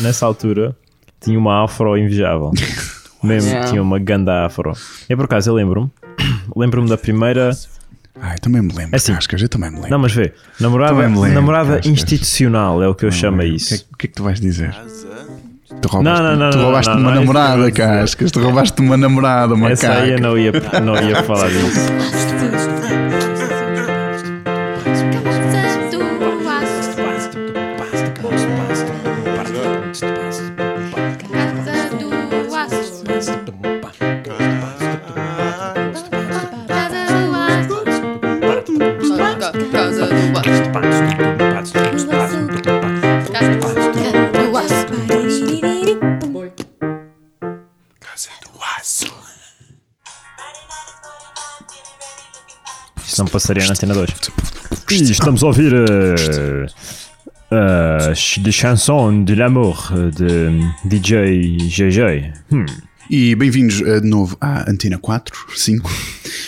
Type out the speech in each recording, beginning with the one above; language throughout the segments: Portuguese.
nessa altura, tinha uma afro invejável. Mesmo, Yeah. tinha uma ganda afro. E por acaso, eu lembro-me, lembro-me da primeira. Ai, também me lembro, assim. Cascas, eu também me lembro. Não, mas vê, namorada, lembro, namorada Cascas. institucional é o que eu chamo a O que, é, isso. o que é que tu vais dizer? Tu roubaste, Não, não, não, tu roubaste não, uma isso eu namorada. Cascas. Tu roubaste uma namorada, uma Essa aí eu não ia, não ia falar disso. do Isto não passaria na antena 2. E estamos a ouvir uh, uh, de chanson de l'amour de DJ GG. Hum. E bem-vindos eh, de novo à Antena 4, 5,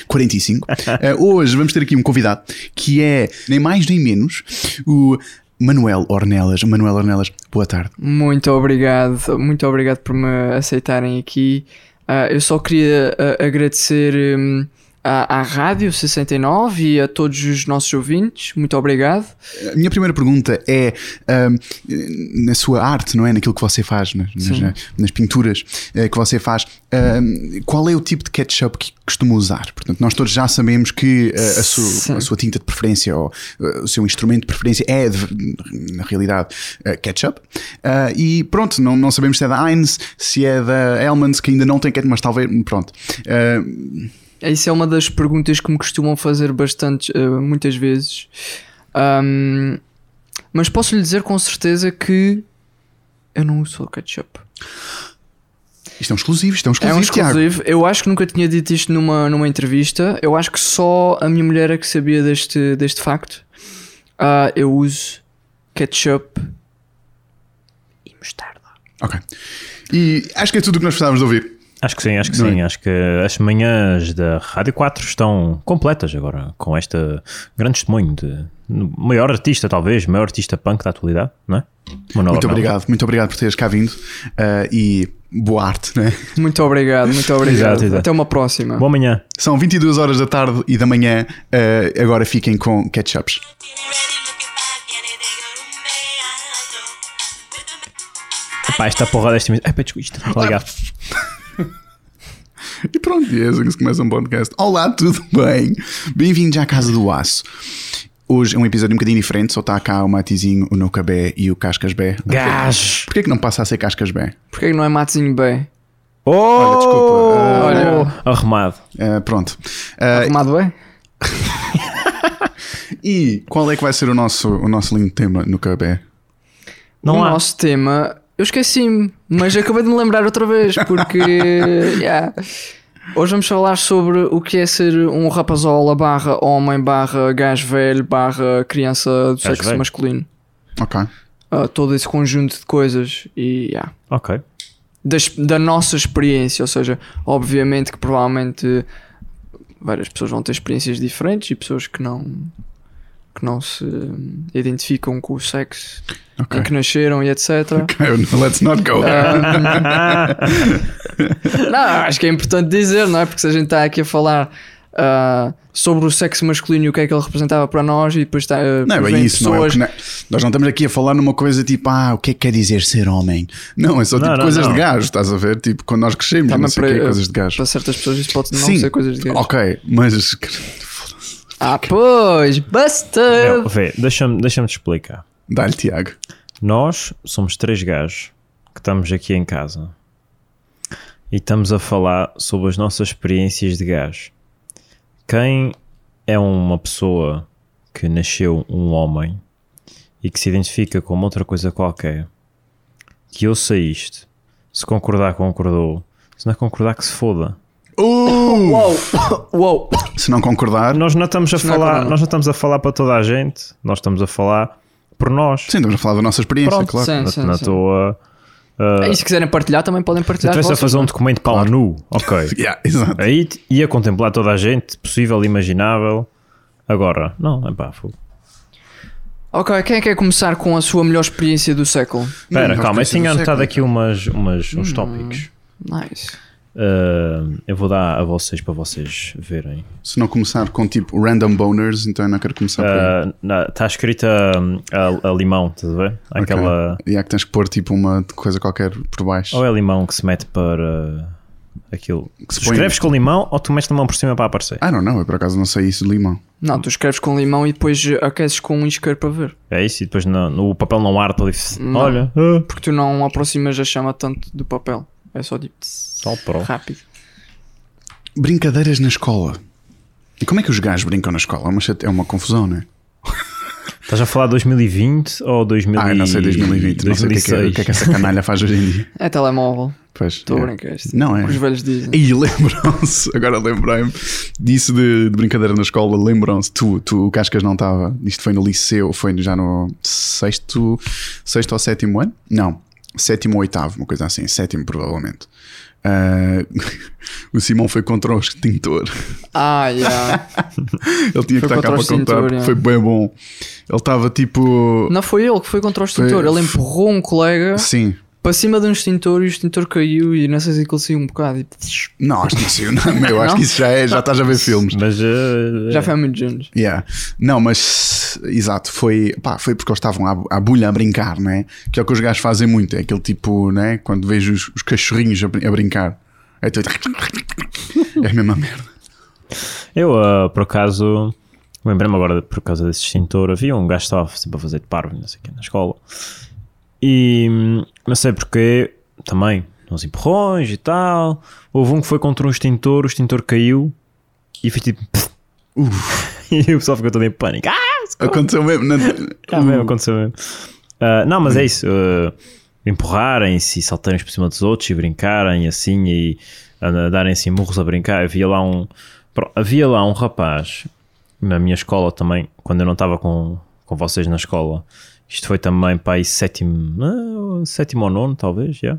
45. Eh, hoje vamos ter aqui um convidado que é nem mais nem menos o Manuel Ornelas. Manuel Ornelas, boa tarde. Muito obrigado, muito obrigado por me aceitarem aqui. Ah, eu só queria ah, agradecer hum, à, à Rádio 69 e a todos os nossos ouvintes. Muito obrigado. A minha primeira pergunta é ahm, na sua arte, não é? Naquilo que você faz, nas, nas- nas pinturas eh, que você faz, ahm, qual é o tipo de ketchup que costuma usar? Portanto, nós todos já sabemos que eh, a, sua, Sim. a sua tinta de preferência ou eh, o seu instrumento de preferência é, de- na realidade, ketchup. Ah, e pronto, não, não sabemos se é da Heinz, se é da Hellmann's, que ainda não tem ketchup, mas talvez, pronto. Ah, Isso é uma das perguntas que me costumam fazer bastante, ah, muitas vezes. Ahm, mas posso lhe dizer com certeza que eu não uso ketchup. isto é um exclusivo, isto é um É um exclusivo, Tiago. exclusivo. Eu acho que nunca tinha dito isto numa, numa entrevista. Eu acho que só a minha mulher é que sabia deste, deste facto. Ah, eu uso ketchup e mostarda. Ok. E acho que é tudo o que nós precisávamos de ouvir. Acho que sim, acho que Não é? sim. Acho que as manhãs da Rádio 4 estão completas agora, com este grande testemunho de maior artista, talvez, maior artista punk da atualidade, não é? Manuel Muito obrigado, muito obrigado por teres cá vindo uh, e boa arte, né? Muito obrigado, muito obrigado. Exato, exato. Até uma próxima. Boa manhã. São 22 horas da tarde e da manhã, uh, agora fiquem com ketchups. Pá, esta porra desta. Ai, pá, desculpa, isto está ligado. E pronto, e é assim que se começa um podcast. Olá, tudo bem? Bem-vindos à Casa do Aço. Hoje é um episódio um bocadinho diferente, só está cá o Matizinho, o Nocabé e o Cascas Bé. Gás! Porquê que não passa a ser Cascas Bé? Porquê que não é Matezinho bem? Oh! Olha, desculpa, ah, Olha. Arrumado. Uh, pronto. Uh, Arrumado bem? e qual é que vai ser o nosso, o nosso lindo tema no Cabé? Não o há. nosso tema, eu esqueci-me, mas acabei de me lembrar outra vez, porque yeah. hoje vamos falar sobre o que é ser um rapazola barra homem barra gajo velho barra criança do sexo velho. masculino. Ok. Ah, todo esse conjunto de coisas e yeah. Ok. Das- da nossa experiência, ou seja, obviamente que provavelmente várias pessoas vão ter experiências diferentes e pessoas que não que não se hum, identificam com o sexo Ok. em que nasceram e etc. Let's not go there. Não, acho que é importante dizer, não é? Porque se a gente está aqui a falar ah, sobre o sexo masculino e o que é que ele representava para nós e depois está. ah, Não é isso, não é? pessoas. Não- Nós não estamos aqui a falar numa coisa tipo, ah, o que é que quer dizer ser homem? Não, é só tipo Não, não, coisas não. de gajo, estás a ver? Tipo, quando nós crescemos, Também não sei o que é para- coisas de gajo. Para certas pessoas isso pode não Sim, ser coisas de gajo. ok, mas Ah, pois, busted! Meu, vê, deixa-me deixa te explicar. dá-lhe Tiago. Nós somos três gajos que estamos aqui em casa e estamos a falar sobre as nossas experiências de gajo. Quem é uma pessoa que nasceu um homem e que se identifica como outra coisa qualquer, que ouça isto, se concordar, concordou, se não concordar, que se foda. Uh! Uou! Uou! Se não concordar, Nós não estamos a falar, nós não estamos a falar para toda a gente, nós estamos a falar por nós. sim, estamos a falar da nossa experiência, Pronto, claro. sim. Não- não estou a. a- E se quiserem partilhar, também podem Se partilhar. estivesse a fazer um não é? documento para o nu, ok. Yeah, exato. Aí ia contemplar toda a gente, possível, imaginável. Agora, não, é pá, fogo. Ok, quem é que quer começar com a sua melhor experiência do século? Espera, calma, eu tinha do anotado aqui umas, umas, Hum. uns tópicos. Nice. Uh, eu vou dar a vocês para vocês verem. Se não começar com tipo random boners, então eu não quero começar por aí. Está escrita um, a, a limão, estás a ver? Aquela. Ok. E há que tens que pôr tipo uma coisa qualquer por baixo. Ou é limão que se mete para aquilo. Que se Tu põe- escreves com limão ou tu metes limão por cima para aparecer? Ah, não, não, eu por acaso não sei isso de limão. Não, tu escreves com limão e depois aqueces com um isqueiro para ver. É isso, e depois no, no papel não arde. Olha, ah, Porque tu não aproximas a chama tanto do papel. É só tipo tal pro. rápido. Brincadeiras na escola. E como é que os gajos brincam na escola? É uma, chate- é uma confusão, não é? Estás a falar 2020 ou 2000 Ah, não sei 2020. Não sei o que, é que, o que é que essa canalha faz hoje em dia. É telemóvel. Pois, Estou é. a brincar. Não é. Os velhos dizem. E lembram-se, agora lembrei-me disso de, de brincadeira na escola. Lembram-se, tu, tu, o Cascas não estava. Isto foi no liceu, foi já no sexto, sexto ou sétimo ano? Não, sétimo ou oitavo, uma coisa assim, sétimo provavelmente. Ah, o Simão foi contra o extintor. Ah, yeah. Ele tinha que Foi estar cá para contar, porque foi bem bom. Ele estava tipo. Não foi ele que foi contra o extintor. Foi- Ele empurrou um colega Sim, para cima de um extintor e o extintor caiu e não sei se ele saiu um bocado. e- não, acho que isso, não, meu, acho Não? que isso já é, já estás a ver filmes. Mas uh, Já foi há muitos anos. Yeah. Não, mas exato, foi, pá, foi porque eles estavam à, à bulha a brincar, não é? Que é o que os gajos fazem muito, é aquele tipo, né? Quando vejo os, os cachorrinhos a, a brincar, é tudo. É a mesma merda. eu uh, por acaso lembrei-me agora por causa desse extintor. Havia um gajo que estava sempre a fazer de parvo, não sei o quê, na escola. E hum, não sei porque também, uns empurrões e tal. Houve um que foi contra um extintor, o extintor caiu e fez tipo. e o pessoal ficou todo em pânico. Ah, Aconteceu mesmo. Na, Ah, mesmo, aconteceu mesmo. Ah, não, mas é isso. ah, empurrarem-se e saltarem por cima dos outros e brincarem assim e ah, darem-se murros a brincar. Havia lá um. Havia lá um rapaz na minha escola também, quando eu não estava com, com vocês na escola. Isto foi também para aí sétimo, sétimo ou nono, talvez, já.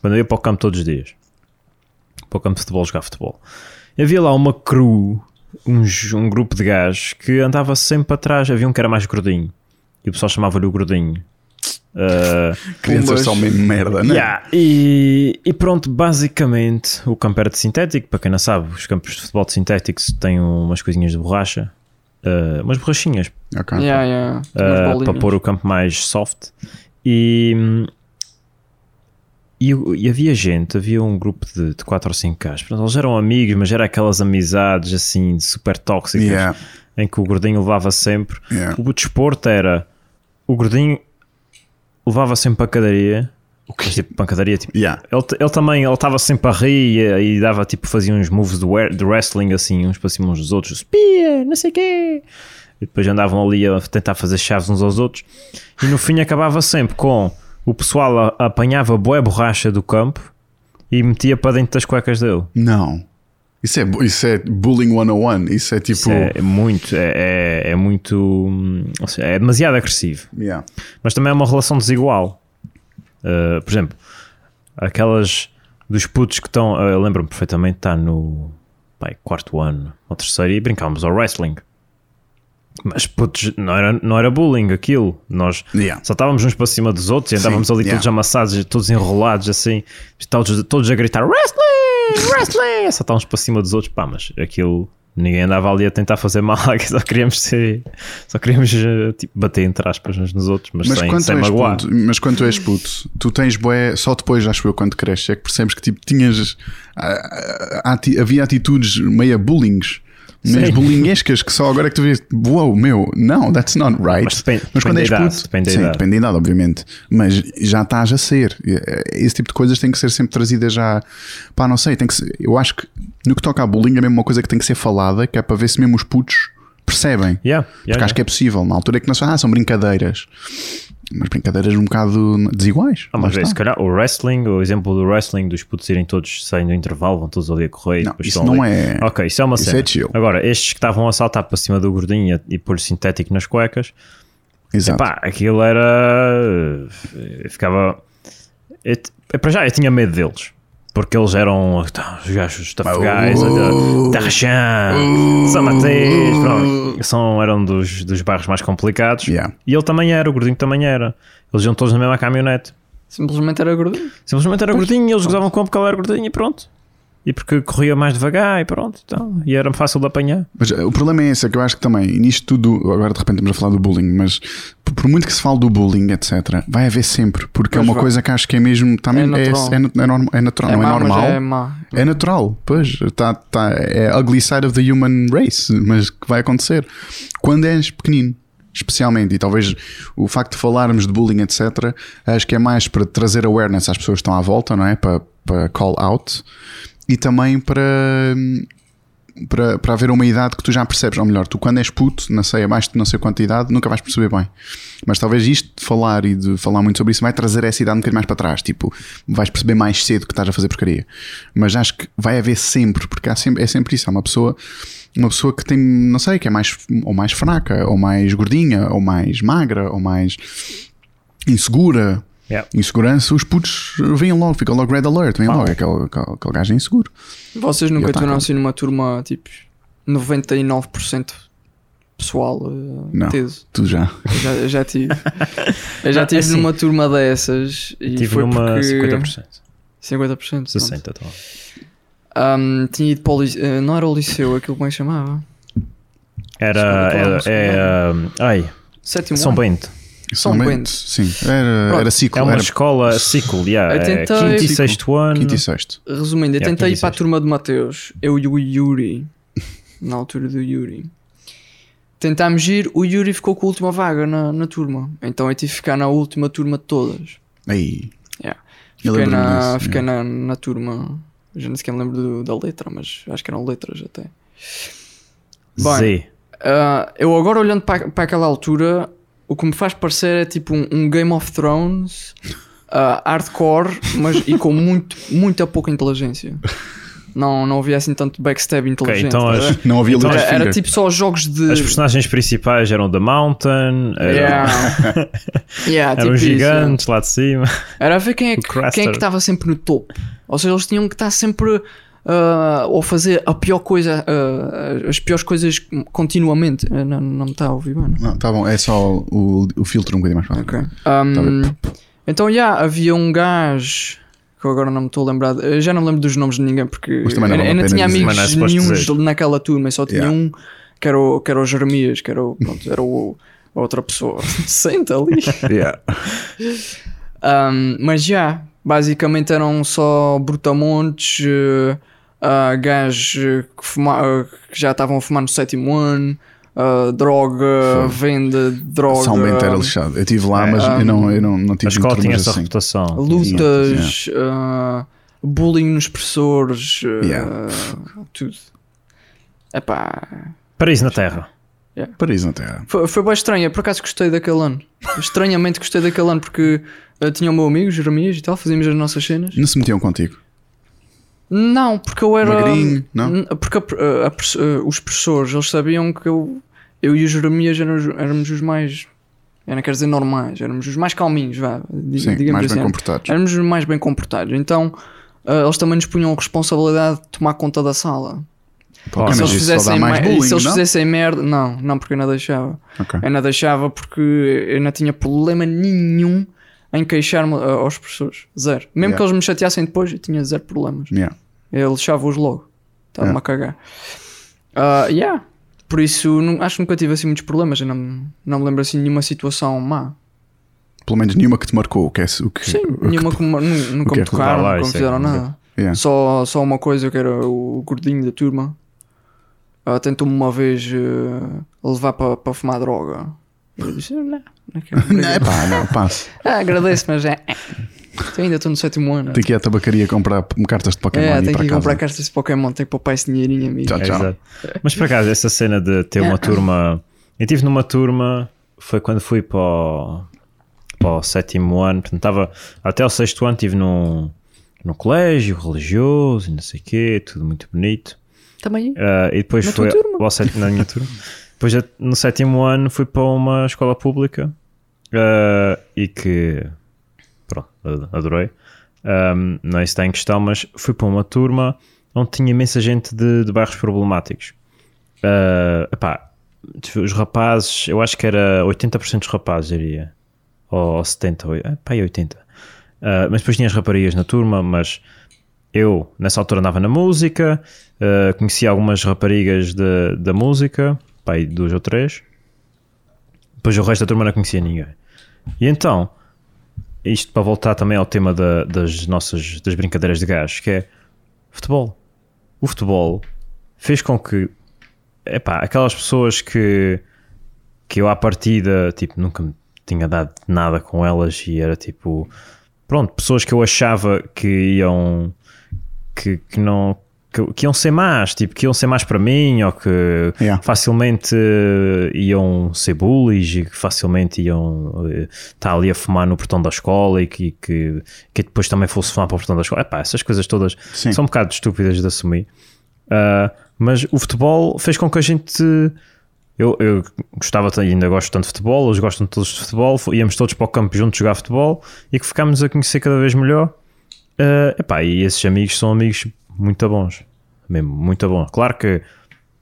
Quando eu ia para o campo todos os dias. Para o campo de futebol, jogar futebol. E havia lá uma crew, uns- um grupo de gajos que andava sempre atrás. Havia um que era mais gordinho. E o pessoal chamava-lhe o gordinho. Ah, crianças são mesmo merda, não é? Yeah, E, e pronto, basicamente o campo era de sintético. Para quem não sabe, os campos de futebol de sintéticos têm umas coisinhas de borracha, ah, umas borrachinhas Ok. Yeah, yeah. Ah, bolinhas. para pôr o campo mais soft. E, e, e havia gente, havia um grupo de, de 4 ou 5 gajos. Portanto, eles eram amigos, mas era aquelas amizades assim super tóxicas Yeah, em que o gordinho levava sempre. yeah. O desporto era o gordinho levava sempre pancadaria. O quê? tipo, pancadaria, tipo, Yeah. ele, ele também ele estava sempre a rir e, e dava tipo, fazia uns moves de, de wrestling assim, uns para cima uns dos outros, spear, não sei o quê. E depois andavam ali a tentar fazer chaves uns aos outros. E no fim acabava sempre com o pessoal a- apanhava boa borracha do campo e metia para dentro das cuecas dele. Não. Isso é, isso é bullying 101. Isso é tipo. Isso é muito, é, é, é muito, hum, seja, é demasiado agressivo. Yeah. mas também é uma relação desigual. Uh, por exemplo, aquelas dos putos que estão, uh, eu lembro-me perfeitamente, está no pai, quarto ano ou terceiro e brincávamos ao wrestling. Mas putos, não era, não era bullying aquilo. Nós Yeah. só estávamos uns para cima dos outros e andávamos ali yeah. todos amassados, todos enrolados assim, todos, todos a gritar wrestling, wrestling, só estávamos para cima dos outros, pá, mas aquilo ninguém andava ali a tentar fazer mal, só queríamos ser, só queríamos uh, tipo, bater entre aspas uns nos outros, mas, Mas sem, quando, sem magoar. puto, mas quando tu és puto, tu tens boé, só depois, acho eu, quando cresces, é que percebes que tipo, tinhas. ah, ah, ati- havia atitudes meia bullings, meio Sim. bullyingescas que só agora é que tu vês, uou, meu, não, that's not right. Mas depende- Mas quando depende és idade, puto, depende da sim, idade. depende da idade, obviamente, mas já estás a ser. Esse tipo de coisas tem que ser sempre trazidas já. Pá, não sei, tem que ser, eu acho que no que toca a bullying é mesmo uma coisa que tem que ser falada, que é para ver se mesmo os putos percebem. Yeah, yeah, Porque yeah. acho que é possível. Na altura é que se ah, são brincadeiras. Mas brincadeiras um bocado desiguais. Ah, mas está. se calhar o wrestling, o exemplo do wrestling, dos putos irem todos saindo do intervalo, vão todos ali a correr. Não, isso não ali. é- Ok, isso é uma isso cena. é chill. Agora, estes que estavam a saltar para cima do gordinho e, pôr sintético nas cuecas, Exato. pá, aquilo era. Eu ficava. Eu, t- para já, eu tinha medo deles. Porque eles eram tá, os gajos tafegais, Oh. Tarrachã, São Mateus, pronto. São, eram dos, dos bairros mais complicados. Yeah. E ele também era, o gordinho também era. Eles iam todos na mesma caminhonete. Simplesmente era gordinho. Simplesmente era gordinho e eles gozavam com porque ele era gordinho e pronto. E porque corria mais devagar e pronto. Então, e era fácil de apanhar. Mas eh, o problema é esse, é que eu acho que também, nisto tudo, agora de repente estamos a falar do bullying, mas por, por muito que se fale do bullying, etc., vai haver sempre, porque é Pois uma vai. coisa que acho que é mesmo, tá mesmo- é, natural. é, na- é norm- é natural, não é má, mas normal. É má. É natural, pois, tá, tá, é ugly side of the human race, mas que vai acontecer quando és pequenino, especialmente. E talvez o facto de falarmos de bullying, etc., acho que é mais para trazer awareness às pessoas que estão à volta, não é? Para, para call out e também para. Para, para haver uma idade que tu já percebes, ou melhor, tu quando és puto, não sei, abaixo de não sei quanta idade, nunca vais perceber bem. Mas talvez isto de falar e de falar muito sobre isso vai trazer essa idade um bocadinho mais para trás. Tipo, vais perceber mais cedo que estás a fazer porcaria. Mas acho que vai haver sempre, porque há sempre, é sempre isso. Há uma pessoa, uma pessoa que tem, não sei, que é mais ou mais fraca, ou mais gordinha, ou mais magra, ou mais insegura. Yeah. Insegurança, os putos vêm logo, ficam logo red alert, vêm logo, aquele, aquele, aquele gajo é inseguro. Vocês nunca tiveram assim numa turma tipo 99% pessoal uh, Não. teso? Tu já. Eu já, eu já tive. Eu já Não, tive assim, numa turma dessas e Tive foi numa porque 50%. 50%. pronto. 60% então. Um, tinha ido para o liceu, não era o liceu, aquilo como é que chamava? Era. Era, é, um, ai, Sétimo São ano. Bento. São Bento. Sim, era, Pronto. era ciclo. É uma era escola ciclo, yeah, Eu é tentei- quinto e sexto ano. quinto e sexto. Resumindo, eu Yeah, tentei ir para a 26. turma de Mateus, eu e o Yuri, na altura do Yuri. Tentámos ir, o Yuri ficou com a última vaga na, na turma, então eu tive que ficar na última turma de todas. Aí. Yeah. Fiquei, na, disso, fiquei yeah. na, na turma, já nem sequer me lembro do- da letra, mas acho que eram letras até. Bem, Z. Ah, eu agora olhando para, para aquela altura, o que me faz parecer é tipo um, um Game of Thrones ah, hardcore, mas e com muito, muita pouca inteligência. Não, não havia assim tanto backstab inteligente. então tá as-? Não havia Então luz era, era tipo só jogos de. As personagens principais eram The Mountain, eram, Yeah. yeah, eram tipo isso, gigantes lá de cima. Era a ver quem é, que, quem é que estava sempre no topo. Ou seja, eles tinham que estar sempre ah, ou fazer a pior coisa, ah, as piores coisas continuamente. Ah, Não, não me está a ouvir bem, não? Não, tá bom, é só o, o filtro um bocadinho mais fácil. Ok. Um, então, já, havia um gajo que eu agora não me estou a lembrar. Eu já não lembro dos nomes de ninguém porque também não eu, não tinha é amigos nenhums naquela turma, só tinha Yeah. um que era o, que era o Jeremias, que era, o, pronto, era o, a outra pessoa. Senta ali. Yeah. Um, mas já, basicamente eram só brutamontes, uh, uh, gajos uh, que, fuma- uh, que já estavam a fumar no sétimo ano, uh, droga, venda de droga. São Bento era lixado. Eu estive lá, mas eu não, eu não, não A tive escola tinha essa assim. reputação. lutas, uh, bullying nos professores, uh, Yeah. tudo. Epá, Paraíso na Terra. Paraíso na Terra. foi, foi bem estranho. Eu, por acaso gostei daquele ano. Estranhamente gostei daquele ano porque uh, tinha o meu amigo Jeremias e tal, fazíamos as nossas cenas. Não se metiam contigo. Não, porque eu era. Magrinho, não? N- Porque a- a- a uh, os professores eles sabiam que eu, eu e o Jeremias éramos, éramos os mais. Eu não quero dizer normais, éramos os mais calminhos, vá. Sim, digamos mais assim. bem comportados. Éramos os mais bem comportados. Então uh, eles também nos punham a responsabilidade de tomar conta da sala. Pô, se eles fizessem, mais bullying, se eles não? fizessem merda, não, não, porque eu não deixava. Ok. Eu não deixava porque eu não tinha problema nenhum em queixar-me uh, aos professores. Zero. Mesmo Yeah. que eles me chateassem depois, eu tinha zero problemas. Yeah. Ele lixava-os logo. Estava-me É. a cagar. Ah, yeah. Por isso, não- acho que nunca tive assim muitos problemas. Eu não, me- não me lembro assim de nenhuma situação má. Pelo menos nenhuma que te marcou. O que é, o que, Sim, o que- nenhuma que nu- nunca que me é que tocaram, nunca me é fizeram que- nada. Yeah. Só, só uma coisa que era o gordinho da turma. Ah, Tentou-me uma vez ah, levar para para fumar droga. Eu disse: Não, não quero. Não, é pá, não, passo. ah, agradeço, mas é. Eu ainda estou no sétimo ano. Tem que ir à tabacaria comprar cartas de Pokémon É, ir tenho para que ir comprar cartas de Pokémon, tenho que poupar esse dinheirinho, amigo. Tchau, tchau. Exato. Mas por acaso, essa cena de ter uma turma. Eu estive numa turma, foi quando fui para o, para o sétimo ano, portanto, estava até o sexto ano, estive num, num colégio religioso e não sei o quê, tudo muito bonito. Também. Ah, e depois Na foi tua turma? ao sétimo, na minha turma. Depois no sétimo ano fui para uma escola pública ah, e que pronto, adorei. Um, não é isso está em questão, mas fui para uma turma onde tinha imensa gente de, de bairros problemáticos. Uh, epá, os rapazes, eu acho que era 80% dos rapazes, diria. Ou 70%, ou- é, pá, e 80%. Uh, mas depois tinha as raparigas na turma, mas eu nessa altura andava na música, uh, conhecia algumas raparigas de- da música, pá, aí duas ou três. Depois o resto da turma não conhecia ninguém. E então, isto para voltar também ao tema da- das nossas das brincadeiras de gás, que é futebol. O futebol fez com que epá, aquelas pessoas que, que eu à partida tipo, nunca me tinha dado nada com elas e era tipo pronto, pessoas que eu achava que iam que, que não que, que iam ser más, tipo, que iam ser mais para mim ou que Yeah. facilmente eh, iam ser bullies e que facilmente iam eh, estar ali a fumar no portão da escola e que, que, que depois também fosse fumar para o portão da escola. Epá, essas coisas todas Sim. são um bocado estúpidas de assumir. Ah, mas o futebol fez com que a gente. Eu, eu gostava e ainda gosto tanto de futebol, eles gostam todos de futebol, íamos todos para o campo juntos jogar futebol e que ficámos a conhecer cada vez melhor. Ah, epá, e esses amigos são amigos muito bons, mesmo muito bons. Claro que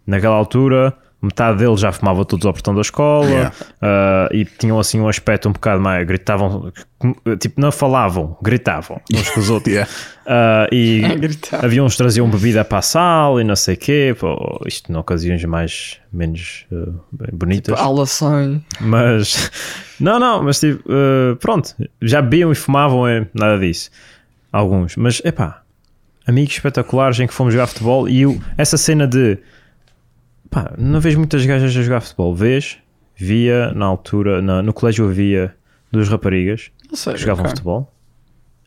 naquela altura metade deles já fumava todos ao portão da escola Yeah. ah, e tinham assim um aspecto um bocado mais. gritavam, tipo, não falavam, gritavam uns com os outros. Yeah. Ah, e É havia uns que traziam bebida para a sala e não sei o quê, pô, isto em ocasiões mais menos bem bonitas. Aula sem. Mas não, não, mas tipo, pronto, já bebiam e fumavam, é, nada disso. Alguns, mas epá, amigos espetaculares em que fomos jogar futebol e eu- essa cena de pá, não vejo muitas gajas a jogar futebol, vês? Via na altura, na- no colégio havia duas raparigas Não sei. que jogavam ok. futebol,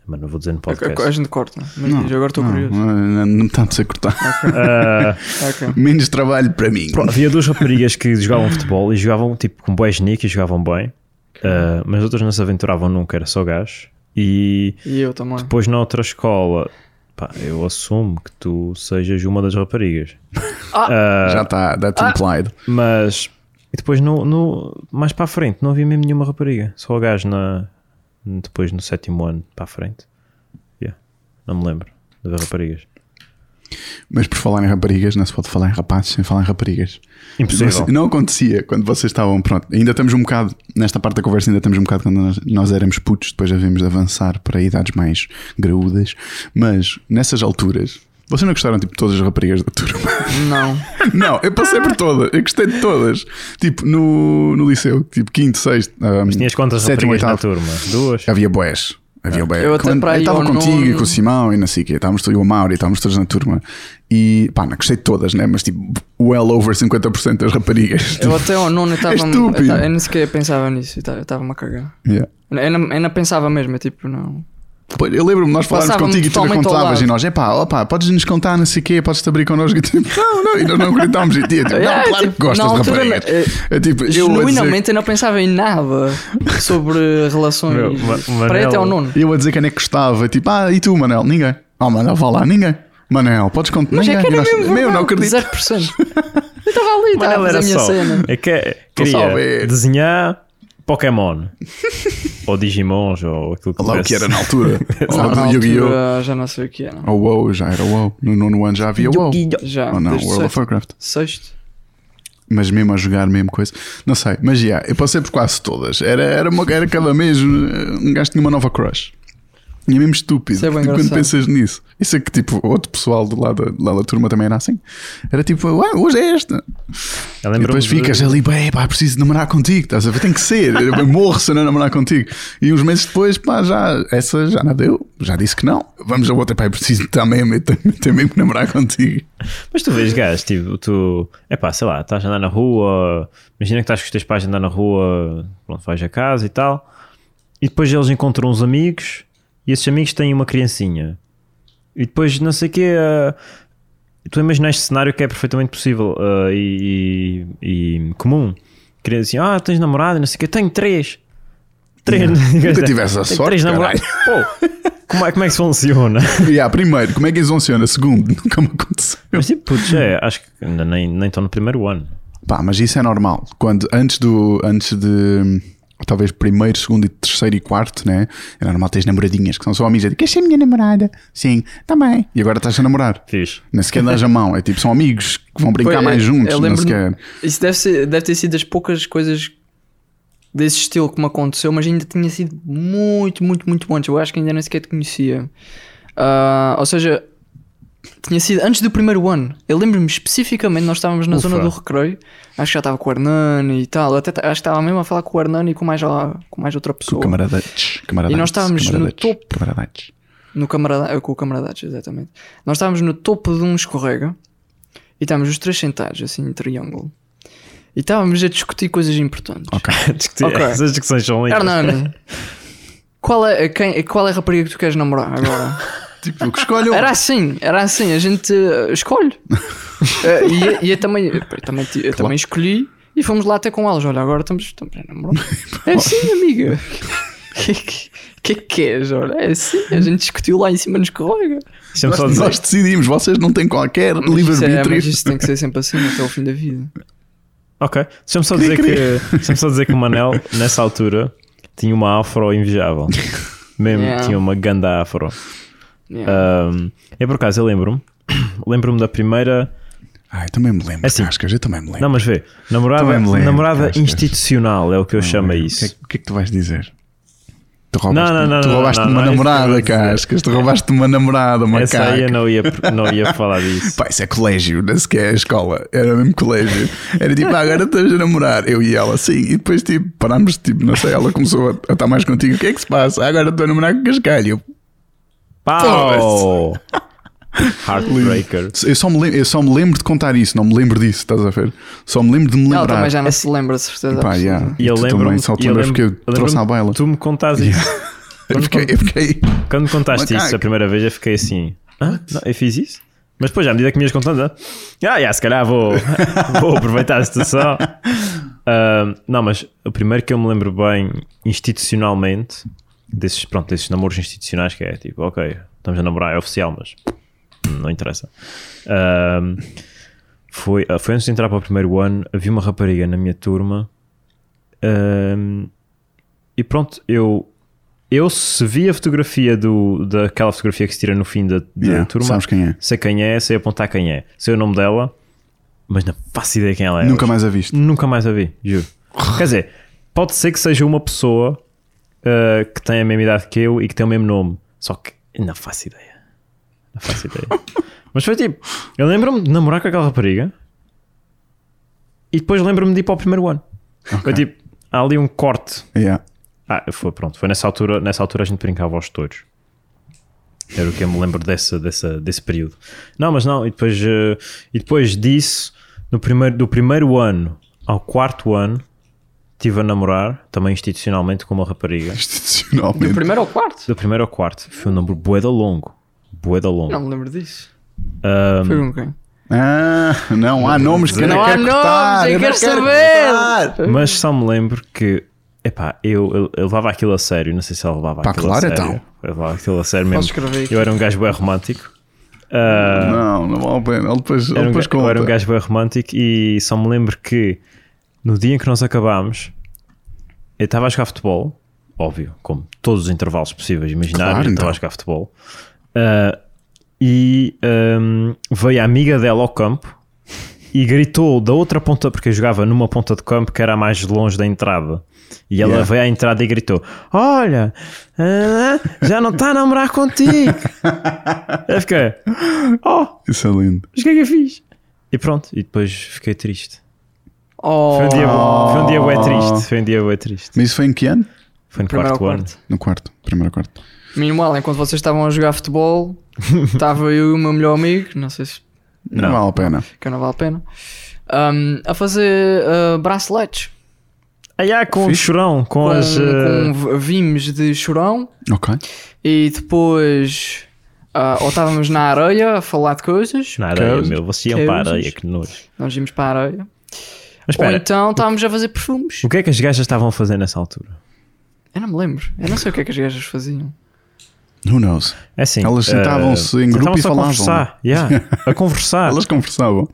mas não vou dizer no A, a- a podcast. gente corta. Mas diz, agora estou não, curioso. Não, não está a ser cortar. Ah, Ok. Menos trabalho para mim. Pronto, havia duas raparigas que jogavam futebol e jogavam tipo com boés nick e jogavam bem, Ah, mas outras não se aventuravam nunca, era só gás. E E eu também. depois na outra escola, pá, eu assumo que tu sejas uma das raparigas. Ah, Já está, that's implied. mas e depois no, no- mais para a frente não havia mesmo nenhuma rapariga, só gás na, depois no sétimo ano para a frente. Yeah, não me lembro de ver raparigas. Mas por falar em raparigas, não se pode falar em rapazes sem falar em raparigas. Impossível. Não acontecia quando vocês estavam. Pronto, ainda estamos um bocado. Nesta parte da conversa, ainda estamos um bocado quando nós, nós éramos putos, depois havemos de avançar para idades mais graúdas. Mas nessas alturas, vocês não gostaram tipo de todas as raparigas da turma? Não. não, eu passei por todas, eu gostei de todas. Tipo, no, no liceu, tipo, quinto, sexto. um, Mas tinhas quantas sétimo, raparigas na oitavo. turma? Duas? Havia boés. Havia boés. Eu até Quando- eu estava contigo e nono- com o Simão e não sei o quê. Estávamos todos, e o Mauro e estávamos todos na turma. E pá, não gostei de todas, né? Mas tipo, well over 50% das raparigas. Eu até ao nono estava. estúpido. Eu, eu nem sequer pensava nisso. Eu estava-me a cagar. Yeah. Eu não, eu não pensava mesmo, é tipo, não. Eu lembro-me nós Passava-me contigo e tu contavas e nós, epá, opa, podes nos contar, não sei o quê, podes-te abrir connosco. E tipo, não, não, e nós não gritámos em ti. Eu, tipo, não, claro tipo, que gostas na de raparigas. eh, É tipo, eu a dizer- Genuinamente eu não pensava em nada sobre relações. Meu, Ma- Para até ao Manel- nono. eu a dizer quem é que gostava. Tipo, ah, e tu, Manel? Ninguém. Oh, Manel, vá lá, ninguém. Manel, podes contar. Mas ninguém. é que era nós, mesmo. Meu, não acredito. 0%. Eu estava ali, estava a Manel fazer era a minha só. cena. É que queria desenhar Pokémon ou Digimons ou aquilo que Lá o que era na altura. Não, Ou do Yu-Gi-Oh! altura já não sei o que era. Ou WoW, já era WoW. No nono ano já havia WoW. Já, Ou não, desde World of sexto. Warcraft. sexto. Mas mesmo a jogar, mesmo coisa. Não sei, mas já, eu passei por quase todas. Era, era, uma, era cada mês uh, um gajo tinha uma nova crush. E é mesmo estúpido é tipo, quando pensas nisso. Isso é que tipo, outro pessoal do lado da, lá da turma também era assim. Era tipo, ué, hoje é esta. E depois de- ficas ali, bem, pá, preciso namorar contigo. Estás a ver? Tem que ser. Eu morro se eu não namorar contigo. E uns meses depois, pá, já, essa já não deu. Já disse que não. Vamos a outra, pá, preciso também, mesmo que namorar contigo. Mas tu vês gajos, tipo, tu, é pá, sei lá, estás a andar na rua, imagina que estás com os teus pais a andar na rua, pronto, vais a casa e tal, e depois eles encontram uns amigos, e esses amigos têm uma criancinha, e depois não sei o quê, ah, tu imaginas este cenário que é perfeitamente possível ah, e, e- e comum, querer assim, ah, tens namorado, não sei o quê, tenho três. Três, Nunca tivesse a sorte, três namorados. Pô, como é, como é que isso funciona? E ah, primeiro, como é que isso funciona? Segundo, nunca me aconteceu. Mas tipo, putz, é, acho que ainda nem nem estão no primeiro ano. Pá, mas isso é normal. Quando, antes do. Antes de. Talvez primeiro, segundo, e terceiro e quarto, né? Era normal ter namoradinhas que são só amigas. Queres ser minha namorada? Sim, também. E agora estás a namorar. Fiz. Nem sequer dás a mão. É tipo, são amigos que vão brincar Foi, mais eu juntos. Não lembro-me- sequer. Isso deve, ser, deve ter sido das poucas coisas desse estilo que me aconteceu, mas ainda tinha sido muito, muito, muito antes. Eu acho que ainda nem sequer te conhecia. Ah, ou seja, tinha sido antes do primeiro ano. Eu lembro-me especificamente, nós estávamos na Ufa. zona do recreio. Acho que já estava com o Hernani e tal. Até, acho que estava mesmo a falar com o Hernani e com mais, com mais outra Com pessoa. camaradetes. camaradetes E nós estávamos no topo. Camaradetes. No camarada, com o camaradas, exatamente. Nós estávamos no topo de um escorrega e estávamos os três sentados, assim, em triângulo. E estávamos a discutir coisas importantes. Ok. Discutir- Ok. Essas discussões são lindas. Hernani, qual é, quem, qual é a rapariga que tu queres namorar agora? tipo, que escolham. Era assim, era assim, a gente uh, escolhe. Uh, e, eu- e eu também, eu também, eu também escolhi e fomos lá até com elas. Olha, agora estamos, estamos a namorar. É assim, amiga. O que, que, que é que queres? Olha, é assim, a gente discutiu lá em cima nos só Nós, nós decidimos, vocês não têm qualquer é, livre-arbítrio. mas isso tem que ser sempre assim até o fim da vida. Ok. Deixa-me só dizer que. Só dizer que o Manel, nessa altura, tinha uma afro invejável. Mesmo, Yeah. tinha uma ganda afro. Yeah. Um, eu por acaso, eu lembro-me. Lembro-me da primeira. Ai, também me lembro, assim. Cascas, eu também me lembro. Não, mas vê. Namorada, lembro, namorada Cascas. institucional é o que eu chamo a O que, isso. é, o que é que tu vais dizer? Tu roubaste, não, não, tu roubaste não, uma não que eu namorada. Cascas. Tu roubaste uma namorada, uma Essa aí eu não ia, não ia falar disso. Pá, isso é colégio, não sequer é escola. Era mesmo colégio. Era tipo, ah, agora estamos a namorar. Eu e ela, sim. E depois, tipo, parámos, tipo, não sei, ela começou a, a estar mais contigo. O que é que se passa? Ah, agora estou a namorar com o Cascalho. Pau! Heartbreaker. Eu só, me lembro, eu só me lembro de contar isso, não me lembro disso, estás a ver? Só me lembro de me Ela lembrar. também já não se lembra, de certeza. Pá, yeah. E eu tu lembro também só te lembras porque eu trouxe à baila. Tu me contaste isso. Eu fiquei, eu fiquei. Quando me contaste isso a primeira vez, eu fiquei assim: Hã? Não, eu fiz isso? Mas depois, à medida que me ias contando, ah, yeah, se calhar vou, vou aproveitar a situação. Ah, não, mas o primeiro que eu me lembro bem institucionalmente, desses, pronto, desses namoros institucionais, que é tipo, ok, estamos a namorar, é oficial, mas hum, não interessa. Ah, foi, ah, foi antes de entrar para o primeiro ano, havia uma rapariga na minha turma ah, e pronto, eu. Eu se vi a fotografia do, daquela fotografia que se tira no fim da, da Yeah, turma, sabes quem é? sei quem é, sei apontar quem é, sei o nome dela, mas não faço ideia quem ela é. Nunca hoje. mais a viste. Nunca mais a vi, juro. Quer dizer, pode ser que seja uma pessoa uh, que tem a mesma idade que eu e que tem o mesmo nome, só que não faço ideia. Não faço ideia. mas foi tipo, eu lembro-me de namorar com aquela rapariga e depois lembro-me de ir para o primeiro ano. Foi tipo, há ali um corte Yeah. ah, foi pronto. Foi nessa altura, nessa altura a gente brincava aos touros. Era o que eu me lembro dessa, dessa, desse período. Não, mas não, e depois, eh, e depois disso, no primeiro, do primeiro ano ao quarto ano, estive a namorar, também institucionalmente, com uma rapariga. Do Institucionalmente. primeiro ao quarto? Do primeiro ao quarto. Foi um namoro boeda longo. Boeda longo. Não me lembro disso. Ahm, Foi com quem? Ah, não há nomes que eu não, Não nomes, cortar. eu não quero saber. cortar. mas só me lembro que, epá, eu, eu, eu levava aquilo a sério. Não sei se ela levava Pá, aquilo claro, a sério. então. Eu levava aquilo a sério mesmo. Eu era um gajo bem romântico. Ah, Não, não vale a pena. Ele depois, ele Era um, depois ga- eu conta. era um gajo bem romântico e só me lembro que no dia em que nós acabámos, eu estava a jogar futebol, óbvio, como todos os intervalos possíveis, imaginários, Claro, então. estava a jogar futebol. Ah, e ahm, veio a amiga dela ao campo e gritou da outra ponta, porque eu jogava numa ponta de campo que era mais longe da entrada. E ela Yeah. veio à entrada e gritou: Olha, ah, já não está a namorar contigo. eu fiquei: Oh, Isso é lindo. mas o que é que eu fiz? E pronto, e depois fiquei triste. Oh, Foi um dia, foi um dia bué triste. Foi um dia bué triste. Mas isso foi em que ano? Foi no primeiro ao quarto ano. quarto. No quarto. Primeiro quarto. Meanwhile, enquanto vocês estavam a jogar futebol, estava eu e o meu melhor amigo, não sei se Não, Não. vale a pena. que não vale a pena, um, a fazer uh, braceletes Ah, yeah, com Fixe. chorão, com, com, as. com v- vimes de chorão Ok. e depois ah, ou estávamos na areia a falar de coisas, Na areia, Coisas. meu. Vocês iam para a areia, que nojo. nós íamos para a areia, ou espera, então estávamos a fazer perfumes. o que é que as gajas estavam a fazer nessa altura? Eu não me lembro, eu não sei o que é que as gajas faziam. Who knows? É assim. Elas eh, sentavam-se em grupo e sentavam-se a falavam. conversar. yeah, a conversar. Elas conversavam.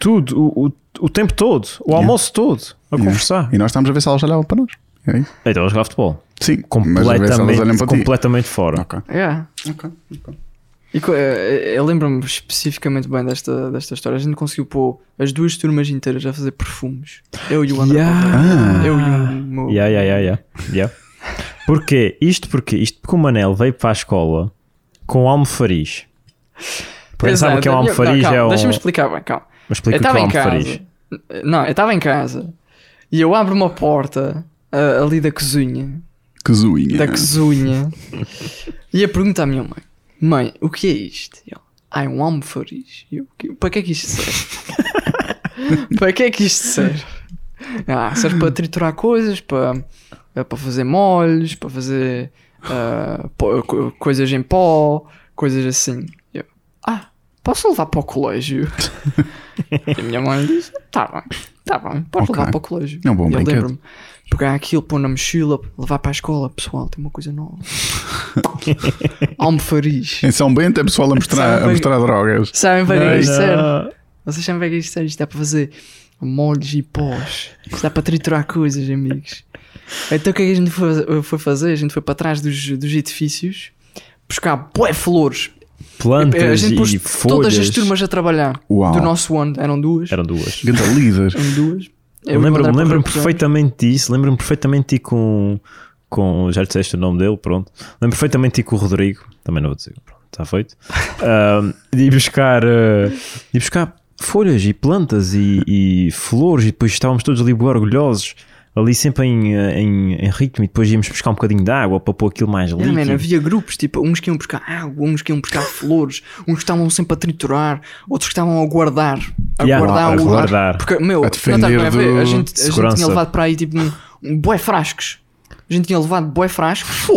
Tudo, o, o, o tempo todo, o almoço todo, a Yeah. conversar. E nós estávamos a ver se elas olhavam para nós. É isso? Então, eu jogava futebol. Sim, mas a ver se elas olham Completamente, para ti. completamente fora. Ok, Yeah. ok. ok. E co- eh, eu lembro-me especificamente bem desta, desta história. A gente conseguiu pôr as duas turmas inteiras a fazer perfumes. Eu e o André. Yeah. Ah. Eu e o meu. Yeah, yeah, yeah, yeah. yeah. Porquê? Isto porque Isto porque o Manel veio para a escola com almofariz. Sabe o que é um Exato. almofariz Não, calma, é um... Deixa-me explicar bem, calma. Mas Eu explica o é estava um em casa. Não, eu estava em casa e eu abro uma porta ah, ali da cozinha. Que zoinha. Da cozinha. e eu pergunto à minha mãe: Mãe, o que é isto? E ela, é um almofariz. E eu, "Que- Para que é que isto serve? para que é que isto serve? Ah, serve para triturar coisas, para, é para fazer molhos, para fazer co- coisas em pó, coisas assim. Eu, ah, posso levar para o colégio? e a minha mãe disse: Tá bem, tá bem, pode Ok. levar para o colégio. É um bom eu lembro-me, pegar aquilo, pôr na mochila, levar para a escola, pessoal, tem uma coisa nova. Almofariz. Em São Bento é pessoal a mostrar, a mostrar drogas. Sabem para que é isto serve? Vocês sabem para que é isto serve? Isto dá para fazer molhos e pós. Isto dá para triturar coisas, amigos. Então o que é que a gente foi, fazer? A gente foi para trás dos, dos edifícios buscar bué flores. a Plantas gente pôs e todas as folhas. turmas a trabalhar. Uau. Do nosso ano. Eram duas. Eram duas. Ganda líder. Eram duas. Eu lembro-me lembro perfeitamente disso. Lembro-me perfeitamente de ir com, com. Já disseste o nome dele, pronto. Lembro perfeitamente de ir com o Rodrigo. Também não vou dizer. Pronto, está feito. De ir buscar. ah, de buscar folhas e plantas e, e flores. E depois estávamos todos ali orgulhosos. Ali sempre em, ah, em, em ritmo. E depois íamos buscar um bocadinho de água para pôr aquilo mais Yeah, líquido. man, havia grupos, tipo, uns que iam buscar água, uns que iam buscar flores, uns que estavam sempre a triturar, outros que estavam a guardar. A Yeah, guardar a o guardar. Porque, meu, A não a ver? do- A gente, a gente tinha levado para aí tipo um, um bué frascos. A gente tinha levado bué frascos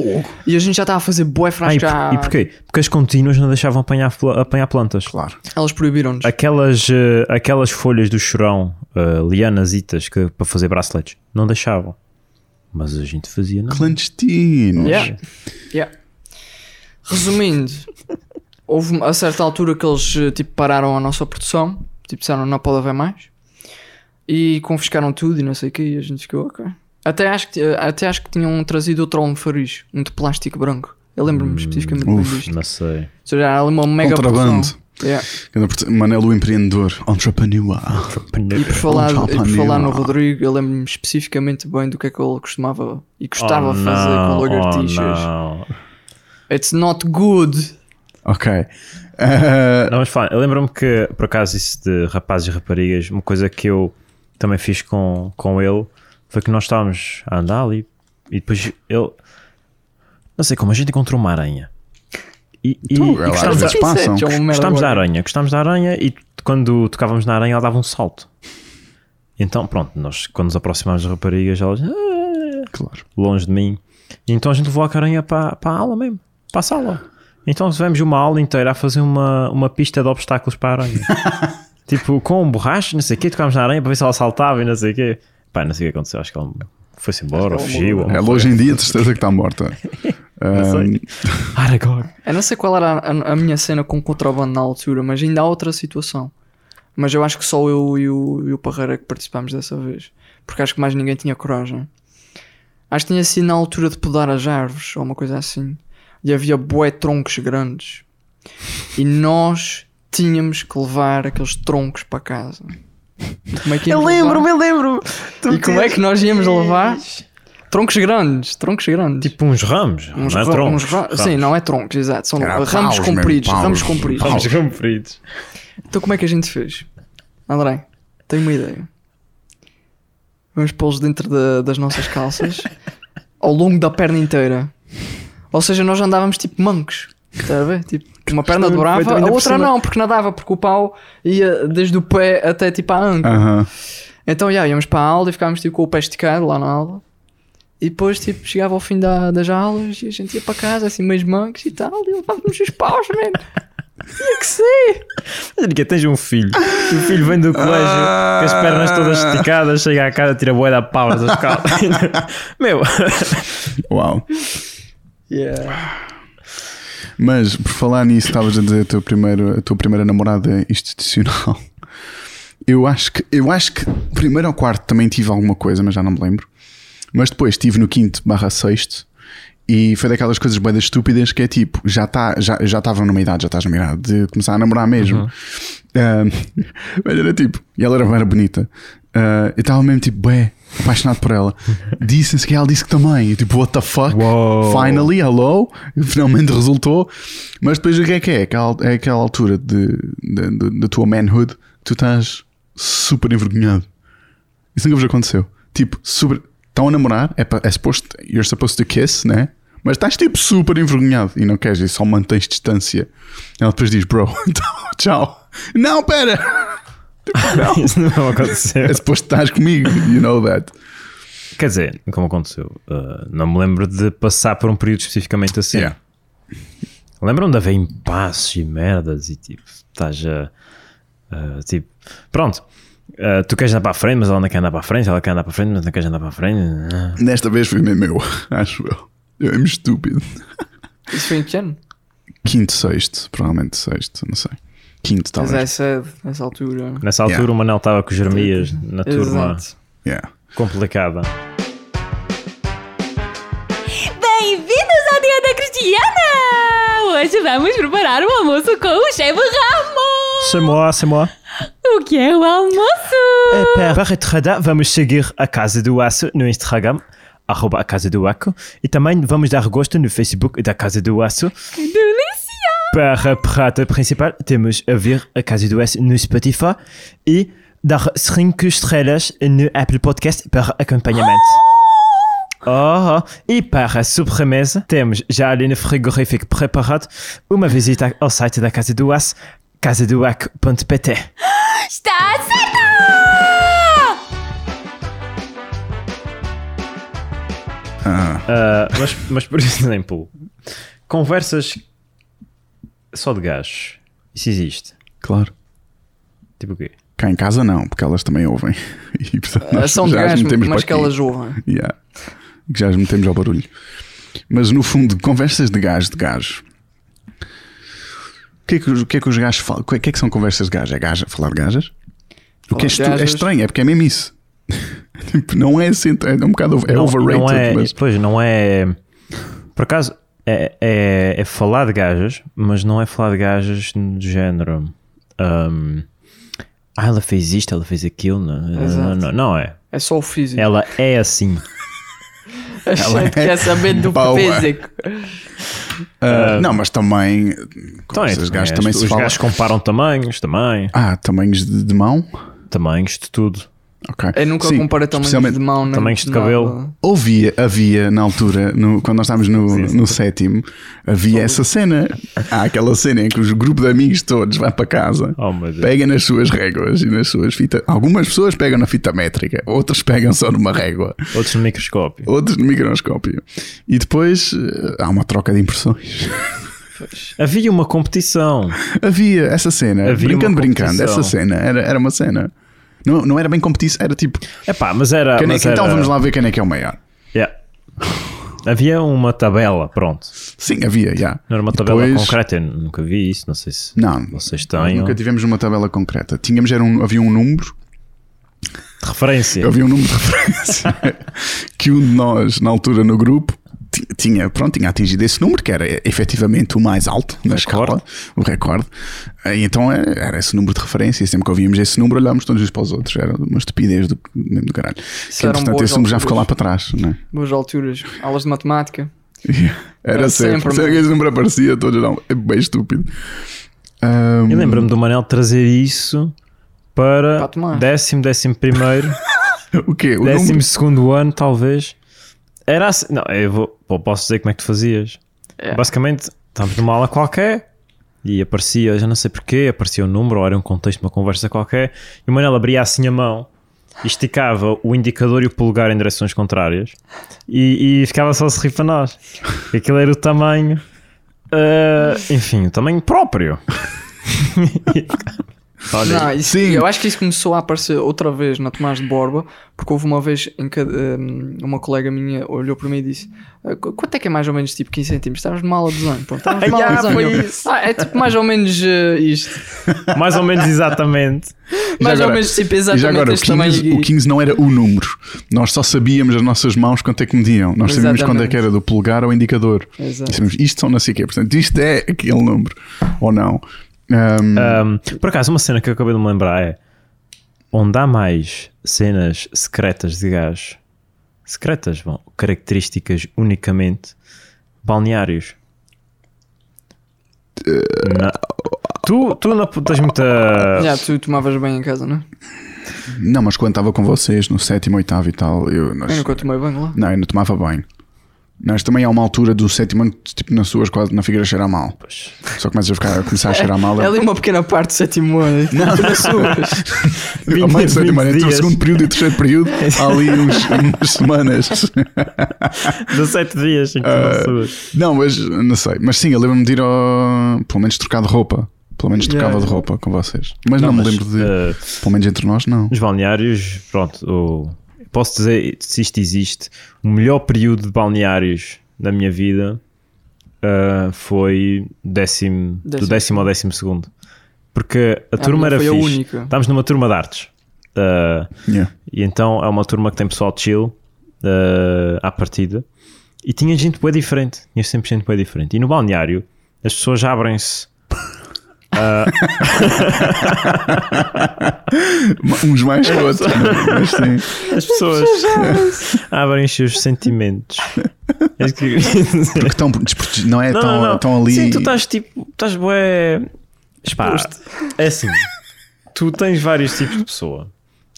e a gente já estava a fazer bué Ah, frascos. e, por- já... e porquê? Porque as contínuas não deixavam apanhar, apanhar plantas. Claro. Elas proibiram-nos. Aquelas, eh, aquelas folhas do chorão, uh, lianasitas, que, para fazer braceletes, não deixavam. Mas a gente fazia, não. Clandestino. Yeah. Yeah. Resumindo, houve uma- a certa altura que eles eh, tipo, pararam a nossa produção, tipo, disseram não pode haver mais e confiscaram tudo e não sei o que, e a gente ficou ok. Até acho que, eh, até acho que tinham trazido outro almofariz, um de plástico branco. Eu lembro-me especificamente bem uf. disto. Não sei. Ou seja, era ali uma mega Contrabando. produção. Yeah. Manel o empreendedor. Entrepreneur. E por falar, e por Entrepreneur. falar no Rodrigo, eu lembro-me especificamente bem do que é que ele costumava e gostava Oh, de fazer não, com lagartixas. Oh, não. It's not good. Ok. Ah, Não, mas fala, eu lembro-me que, por acaso, isso de rapazes e raparigas, uma coisa que eu também fiz com, com ele foi que nós estávamos a andar ali e depois ele, não sei como, a gente encontrou uma aranha. E, e, Então, e ela gostávamos, da, é gostávamos da aranha, gostávamos da aranha e quando tocávamos na aranha ela dava um salto. Então, pronto, nós quando nos aproximámos das raparigas, elas "Ah", claro. longe de mim. E então a gente levou a caranha para, para a aula mesmo, para a sala. Então tivemos uma aula inteira a fazer uma, uma pista de obstáculos para a aranha. tipo, com borracha, não sei o quê, tocámos na aranha para ver se ela saltava e não sei o quê. Pá, não sei o que aconteceu, acho que ela foi-se embora, ou fugiu. ou Ela uma hoje em dia, de certeza que está morta. Sei. Aragog. Eu não sei qual era a, a minha cena com contrabando na altura, mas ainda há outra situação. Mas eu acho que só eu e o, e o Parreira é que participámos dessa vez. Porque acho que mais ninguém tinha coragem. Acho que tinha sido na altura de podar as árvores ou uma coisa assim. E havia bué troncos grandes. E nós tínhamos que levar aqueles troncos para casa. Como é que íamos levar? eu lembro. E como é que nós íamos levar? Troncos grandes, troncos grandes. Tipo uns ramos, Uns não é troncos. uns ra- ramos. Sim, não é troncos, exato. São Era ramos paus compridos. paus. Ramos compridos. Ramos compridos. Então como é que a gente fez? André, tenho uma ideia. Vamos pô-los dentro da- das nossas calças ao longo da perna inteira. Ou seja, nós andávamos tipo mancos. Está a ver? Tipo, uma perna dobrava, também a outra cima. não, porque nadava, porque o pau ia desde o pé até tipo à anca. Então, já, íamos para a aula e ficávamos tipo com o pé esticado lá na aula. E depois, tipo, chegava ao fim da, das aulas e a gente ia para casa, assim, meio mancos e tal, e levávamos os paus, man. Tinha que ser. Que tens um filho. E o filho vem do colégio com as pernas todas esticadas, chega à casa, tira a boia da pau das calças. Meu, Uau. Yeah. Mas por falar nisso, estavas a dizer a tua, primeiro, a tua primeira namorada institucional. Eu acho que eu acho que primeiro ou quarto também tive alguma coisa, mas já não me lembro. Mas depois estive no quinto barra sexto e foi daquelas coisas bem estúpidas que é tipo, já tá, já já estava numa idade, já estás numa idade de começar a namorar mesmo. Ah, mas era tipo, e ela era bem bonita. Ah, eu estava mesmo tipo, bem apaixonado por ela. Disse-se que ela disse que também. Eu, tipo, what the fuck? Uou. Finally, hello. Finalmente resultou. Mas depois o que é que é? Aquela- É aquela altura da tua manhood que tu estás super envergonhado. Isso nunca vos aconteceu. Tipo, super. Estão a namorar, é, é suposto. You're supposed to kiss, né? Mas estás tipo super envergonhado e não queres, e só mantens distância. Ela depois diz, bro, então, tchau. Não, pera! Isso não aconteceu. É suposto que estás comigo, you know that. Quer dizer, como aconteceu? Uh, não me lembro de passar por um período especificamente assim. Yeah. Lembram de haver impasses e merdas e tipo, estás a. a, tipo, pronto. uh, tu queres andar para a frente, mas ela não quer andar para a frente, ela quer andar para a frente, mas não queres andar para a frente. Desta vez foi mesmo eu, acho eu. Eu é estúpido. Isso foi em que ano? Quinto, sexto, provavelmente sexto, não sei. Quinto, Mas talvez. é cedo, nessa altura. Nessa altura Yeah. o Manel estava com os Jeremias na turma Exato. Yeah. complicada. Bem-vindos ao Dia da Cristiana! Hoje vamos preparar o almoço com o chefe Ramos! C'est moi. O que é o almoço? É, para entrada, vamos seguir a Casa do Aço no Instagram, arroba a Casa do Aço, e também vamos dar gosto no Facebook da Casa do Aço. Que delícia! Para a prato principal, temos a ver a Casa do Aço no Spotify e dar 5 estrelas no Apple Podcast para acompanhamento. Oh, e para a sobremesa, temos já ali no frigorífico preparado uma visita ao site da Casa do Aço, casadoaco.pt. Está certo! Ah, mas, mas, por exemplo, conversas só de gajos. Isso existe. Claro. Tipo o quê? Cá em casa não, porque elas também ouvem. E, portanto, nós Ah, São metemos mas para que aqui. elas ouvem. Yeah. Que já as metemos ao barulho. Mas no fundo, conversas de gajo de gajo. O que é que, os- o que, é que os gajos falam? O que é que são conversas de gajo? É gajo, falar de gajas? O que é, estu- é estranho, é porque é mesmo isso. Tipo, não é assim, é um bocado é não, overrated, não é, mas Pois, não é. Por acaso, é, é, é falar de gajas, mas não é falar de gajas do género. um, ah, ela fez isto, ela fez aquilo. Não, não, Exato. não, não é. É só o físico. Ela é assim. A gente quer saber do boa. físico. Ah, não, mas também Então, conversas de gajos é, também os se fala. gajos comparam tamanhos também. Ah, tamanhos de, de mão? Tamanhos de tudo. Ok. Eu nunca Sim, comparei tamanhos de mão. tamanhos de nada. cabelo. Havia, havia na altura, no- quando nós estávamos no, no sétimo, havia essa cena. Há aquela cena em que os grupo de amigos todos vai para casa, Oh, pega nas suas réguas e nas suas fitas. Algumas pessoas pegam na fita métrica, outras pegam só numa régua, Outros no microscópio. outros no microscópio. E depois eh, há uma troca de impressões. Havia uma competição. Havia essa cena, Havia brincando, brincando, essa cena era, era uma cena. Não, não era bem competição, era tipo, Epá, mas era. é mas então era- vamos lá ver quem é que é o maior. Yeah. Havia uma tabela, pronto. Sim, havia, já. Não era uma tabela Depois- concreta, eu nunca vi isso, não sei se Não, vocês têm. nunca tivemos uma tabela concreta. Tínhamos, era um, havia um número, De referência. havia um número de referência que um de nós, na altura no grupo, tinha, pronto, tinha atingido esse número, que era efetivamente o mais alto na escala, o recorde. E então era, era esse número de referência, e sempre que ouvíamos esse número, olhámos todos uns para os outros. Era uma estupidez do, mesmo do caralho. Isso Que, entretanto, esse número já ficou lá para trás, não é? Boas alturas. Aulas de matemática. Era Era sempre. sempre, Sempre esse número aparecia, todos eram é bem estúpido. Ahm, Eu lembro-me do Manel trazer isso para Para décimo, décimo primeiro, o quê? O décimo número? segundo ano, talvez. Era assim. Não, eu vou, pô, posso dizer como é que tu fazias. É. Basicamente, estávamos numa aula qualquer e aparecia, já não sei porquê, aparecia um número ou era um contexto de uma conversa qualquer e o Manel abria assim a mão e esticava o indicador e o polegar em direções contrárias e, e ficava só a se rir para nós. E aquilo era o tamanho, ah, enfim, o tamanho próprio. Olha, Não, isso- sim. eu acho que isso começou a aparecer outra vez na Tomás de Borba, porque houve uma vez em que hum, uma colega minha olhou para mim e disse: "Ah, qu- Quanto é que é mais ou menos tipo 15 centímetros? Estávamos numa aula de desenho. Pronto, aula de Ah, desenho. foi Eu, isso. "Ah, é tipo mais ou menos eh, isto. mais ou menos exatamente. Mais agora- ou menos tipo E já exatamente agora, o este tamanho 15, aqui. o 15 não era o número. Nós só sabíamos as nossas mãos quanto é que mediam. Nós sabíamos quando é que era do polegar ao indicador. Exato. E sabíamos, isto são não sei o quê. Portanto, isto é aquele número. Ou não. Ahm, Um, por acaso, uma cena que eu acabei de me lembrar é onde há mais cenas secretas de gás, secretas, bom, características unicamente balneários. Na- Tu, tu não tens muita. Já, tu tomavas bem em casa, não é? Não, mas quando estava com vocês no sétimo, oitavo e tal, eu, nós- Eu nunca tomei banho lá. não, eu não tomava banho. Nós também há uma altura do sétimo ano, tipo nas suas quase na figueira cheira mal. Pois. Só começas a, ficar, a começar a cheirar mal. É ali uma pequena parte do sétimo ano. Não, na sua. Ao meio do sétimo ano, 20 entre o segundo período e o terceiro período, há ali uns, umas semanas. 17 dias que tu Ah, não mas não sei. Mas sim, eu lembro-me de ir ao. Pelo menos trocar de roupa. Pelo menos trocava Yeah. de roupa com vocês. Mas não, Não, me mas, lembro de. uh, Pelo menos entre nós, não. Os balneários, pronto, o- posso dizer, se isto existe, o melhor período de balneários da minha vida ah, foi décimo, do Décimo décimo ao décimo segundo. Porque a turma minha era foi a fixe. única. Estávamos numa turma de artes. Ah, Yeah. e então é uma turma que tem pessoal chill ah, à partida. E tinha gente bem diferente. Tinha sempre gente bem diferente. E no balneário as pessoas abrem-se. Uns mais que outros. mas sim. As pessoas abrem os seus sentimentos. É que. Porque estão desprotegidos. Não é? Não, Estão, não, estão ali. Sim, tu estás tipo, estás bué. Pá, é assim, tu tens vários tipos de pessoa.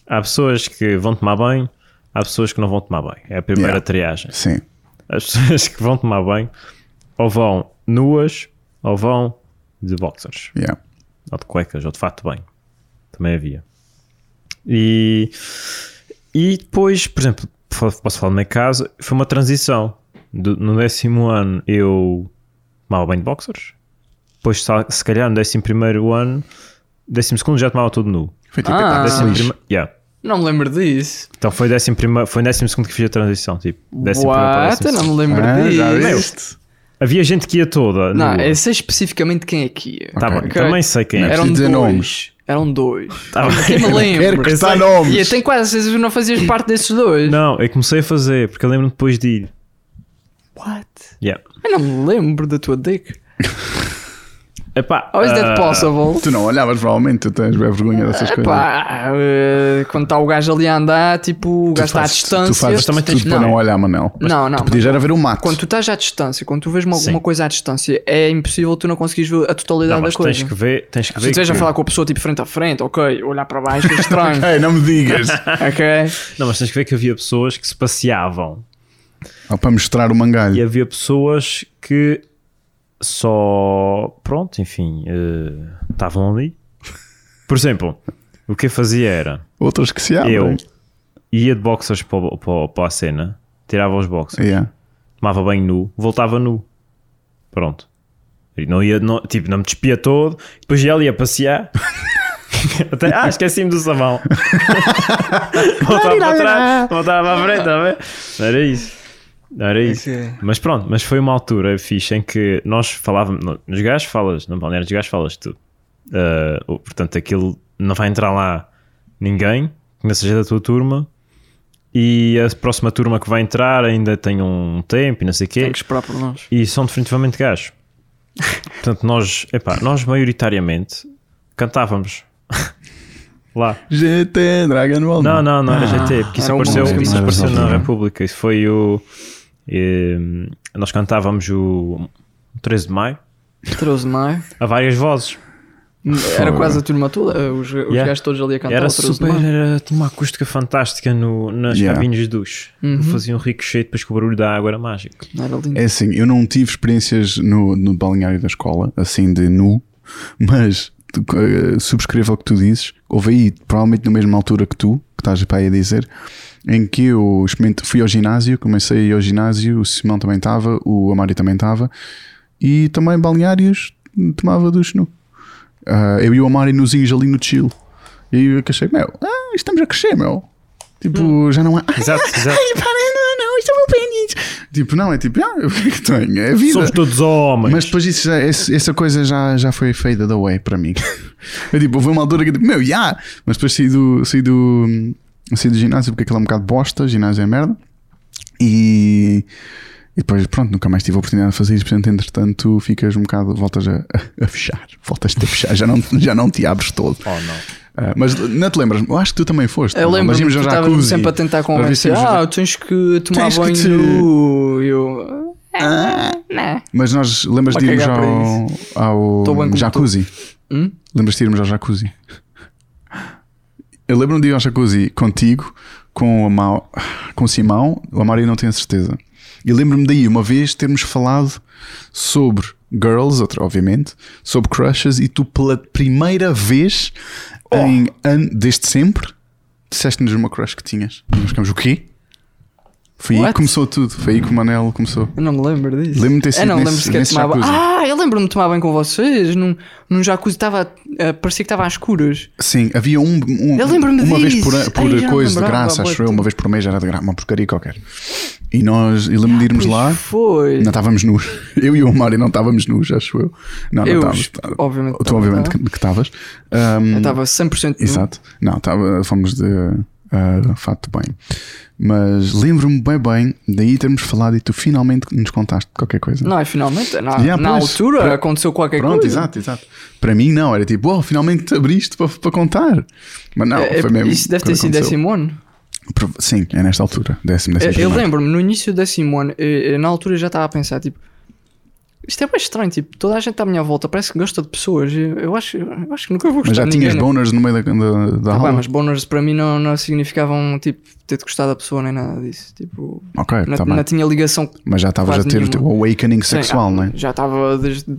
Há pessoas que vão tomar banho, há pessoas que não vão tomar banho. É a primeira Yeah. triagem. Sim. As pessoas que vão tomar banho ou vão nuas ou vão de boxers. Yeah. Ou de cuecas, ou de fato banho. Também havia. E, e depois, por exemplo, posso falar no meu caso, foi uma transição. Do- no décimo ano eu tomava banho de boxers. Depois, se calhar, no décimo primeiro ano, décimo segundo já tomava tudo nu. Foi tipo, Ah. Décimo feliz. prime- yeah. Não me lembro disso. Então foi décimo, prime... foi décimo segundo que fiz a transição. Tipo, décimo primeiro para What? décimo Eu não me lembro Ah, já disso. Havia gente que ia toda. Não, eu sei especificamente quem é que ia. Tá bem, Ok. também sei quem é. Não é Eram dois. dizer nomes. Eram dois. Tá bem. Quem me lembro? Quero que está sei. nomes. E eu tenho quase certeza que não fazias parte desses dois. Não, eu comecei a fazer, porque eu lembro-me depois de ir. What? Yeah. Eu não me lembro da tua dick. Epá, How is that ah, possible? Tu não olhavas, provavelmente, tu tens vergonha dessas coisas. Epá, eh, quando está o gajo ali a andar, tipo, o gajo está à distância. Tu fazes também tudo tens- para não. não olhar, Manel. Mas Não, não, Tu podias era ver o mato. Quando tu estás à distância, quando tu vês uma, coisa à distância, é impossível tu não conseguires ver a totalidade Não, da mas coisa. tens que ver, tens que Se ver. tu estiveres a que- falar com a pessoa tipo frente a frente, ok, olhar para baixo é estranho. Não me digas. ok? Não, mas tens que ver que havia pessoas que se passeavam Ou para mostrar o e mangalho. havia pessoas que só, pronto, enfim, eh, estavam ali. Por exemplo, o que eu fazia era Outras que se abrem. eu ia de boxers para, para, para a cena, tirava os boxers, Yeah. tomava banho nu, voltava nu. Pronto. E não ia, não, tipo, não me despia todo, depois ia ali a passear. Até, ah, esqueci-me do sabão. voltava para trás, voltava para a frente? Não era isso. Não era isso. Ok. Mas pronto, mas foi uma altura fixe em que nós falávamos, no- nos gajos falas, no balneário dos gajos falas tu. Ah, o- portanto, aquilo não vai entrar lá ninguém, que não seja da tua turma. E a próxima turma que vai entrar ainda tem um tempo e não sei o quê. Tem que esperar por nós. E são definitivamente gajos. Portanto, nós, epá, nós maioritariamente cantávamos lá. GT Dragon Ball. Não, não, não era GT, porque isso apareceu, isso não apareceu na República. Isso foi o. eh, nós cantávamos o 13 de maio 13 de maio. a várias vozes. Era quase a turma toda, os, os Yeah. gajos todos ali a cantar. Era o 13 de super. maio. Era, tinha uma acústica fantástica no, nas Yeah. cabines de duche. Uhum. Fazia um ricochete, depois que o barulho da água era mágico. Era lindo. É assim, eu não tive experiências no, no balneário da escola, assim de nu, mas eh, subscrevo o que tu dizes. Houve aí, provavelmente na mesma altura que tu, que estás para aí a dizer, em que eu fui ao ginásio, comecei a ir ao ginásio, o Simão também estava, o Amari também estava, e também balneários tomava duche nu. Ah, eu e o Amari nuzinhos ali no chill. E eu achei, meu, ah, estamos a crescer, meu. Tipo, já não há. Exato, exato. Ai, para, não, não, isto é o meu pênis. Tipo, não, é tipo, ah, o que é que tenho? É a vida. Somos todos homens. Mas depois isso essa coisa já, já foi faded away para mim. Eu tipo, houve uma altura que eu tipo, meu, já! Mas depois saí do, saí do, saí do ginásio porque aquilo é um bocado bosta, ginásio é merda. E, e depois, pronto, nunca mais tive a oportunidade de fazer isso. Portanto, entretanto, ficas um bocado, voltas a, a fechar, voltas-te a fechar, já não, já não te abres todo. Oh, não. Ah, mas não te lembras? Eu acho que tu também foste. Eu não? lembro Nós que íamos ao jacuzzi. sempre a tentar convencer. Ah, tens que tomar Tens que banho te- nu. E Eu. Ah. Né. Mas nós lembras de irmos ao, ao jacuzzi? Hum? Lembras de irmos ao jacuzzi? Eu lembro-me de ir ao jacuzzi contigo, com o, Mau, com o Simão, o Amaro eu não tenho a certeza. E lembro-me daí uma vez termos falado sobre girls, outra, obviamente, sobre crushes, e tu pela primeira vez em an, desde sempre disseste-nos uma crush que tinhas. E nós ficamos, o quê? Foi aí What? que começou tudo, foi aí que o Manel começou. Eu não me lembro disso. Lembro-me de ter sido Eu não nesse- lembro nesse jacuzzi. Ah, eu lembro-me de tomar banho com vocês. Num, num jacuzzi estava. eh, parecia que estava às escuras. Sim, havia um, um- Eu lembro-me uma vez por, por Ai, já coisa de graça, acho eu, uma vez por mês era de graça, uma porcaria qualquer. E nós, eu lembro de irmos Pois lá, Foi. não estávamos nus. Eu e o Mário não estávamos nus, acho eu. Não, não estávamos. obviamente, Tu, obviamente, estava. que estavas. Ahm, Eu estava 100% nu. Exato. Não, estava, fomos de ah, fato banho. Mas lembro-me bem bem daí termos falado e tu finalmente nos contaste qualquer coisa. Não, é finalmente. Na, Yeah, na pois. altura Pra- aconteceu qualquer Pronto, coisa. exato, exato. Para mim não, era tipo, oh, finalmente te abriste para, para contar. Mas não, É, foi mesmo. Isso deve ter sido décimo ano. Sim, é nesta altura. Décimo, décimo Eu, lembro-me, no início do décimo ano, eh, eh, na altura eu já estava a pensar, tipo, isto é bem estranho, tipo, toda a gente à minha volta parece que gosta de pessoas. Eu, eu acho, eu acho que nunca vou gostar Mas já de tinhas ninguém. né? boners no meio da, da, da Tá aula? bem, mas boners para mim não, não significavam, tipo, ter-te gostado da pessoa nem nada disso. Tipo, Ok, não, tá não tinha ligação. Mas já estavas a ter o teu awakening Sim, sexual, ah, não é? Já estava desde,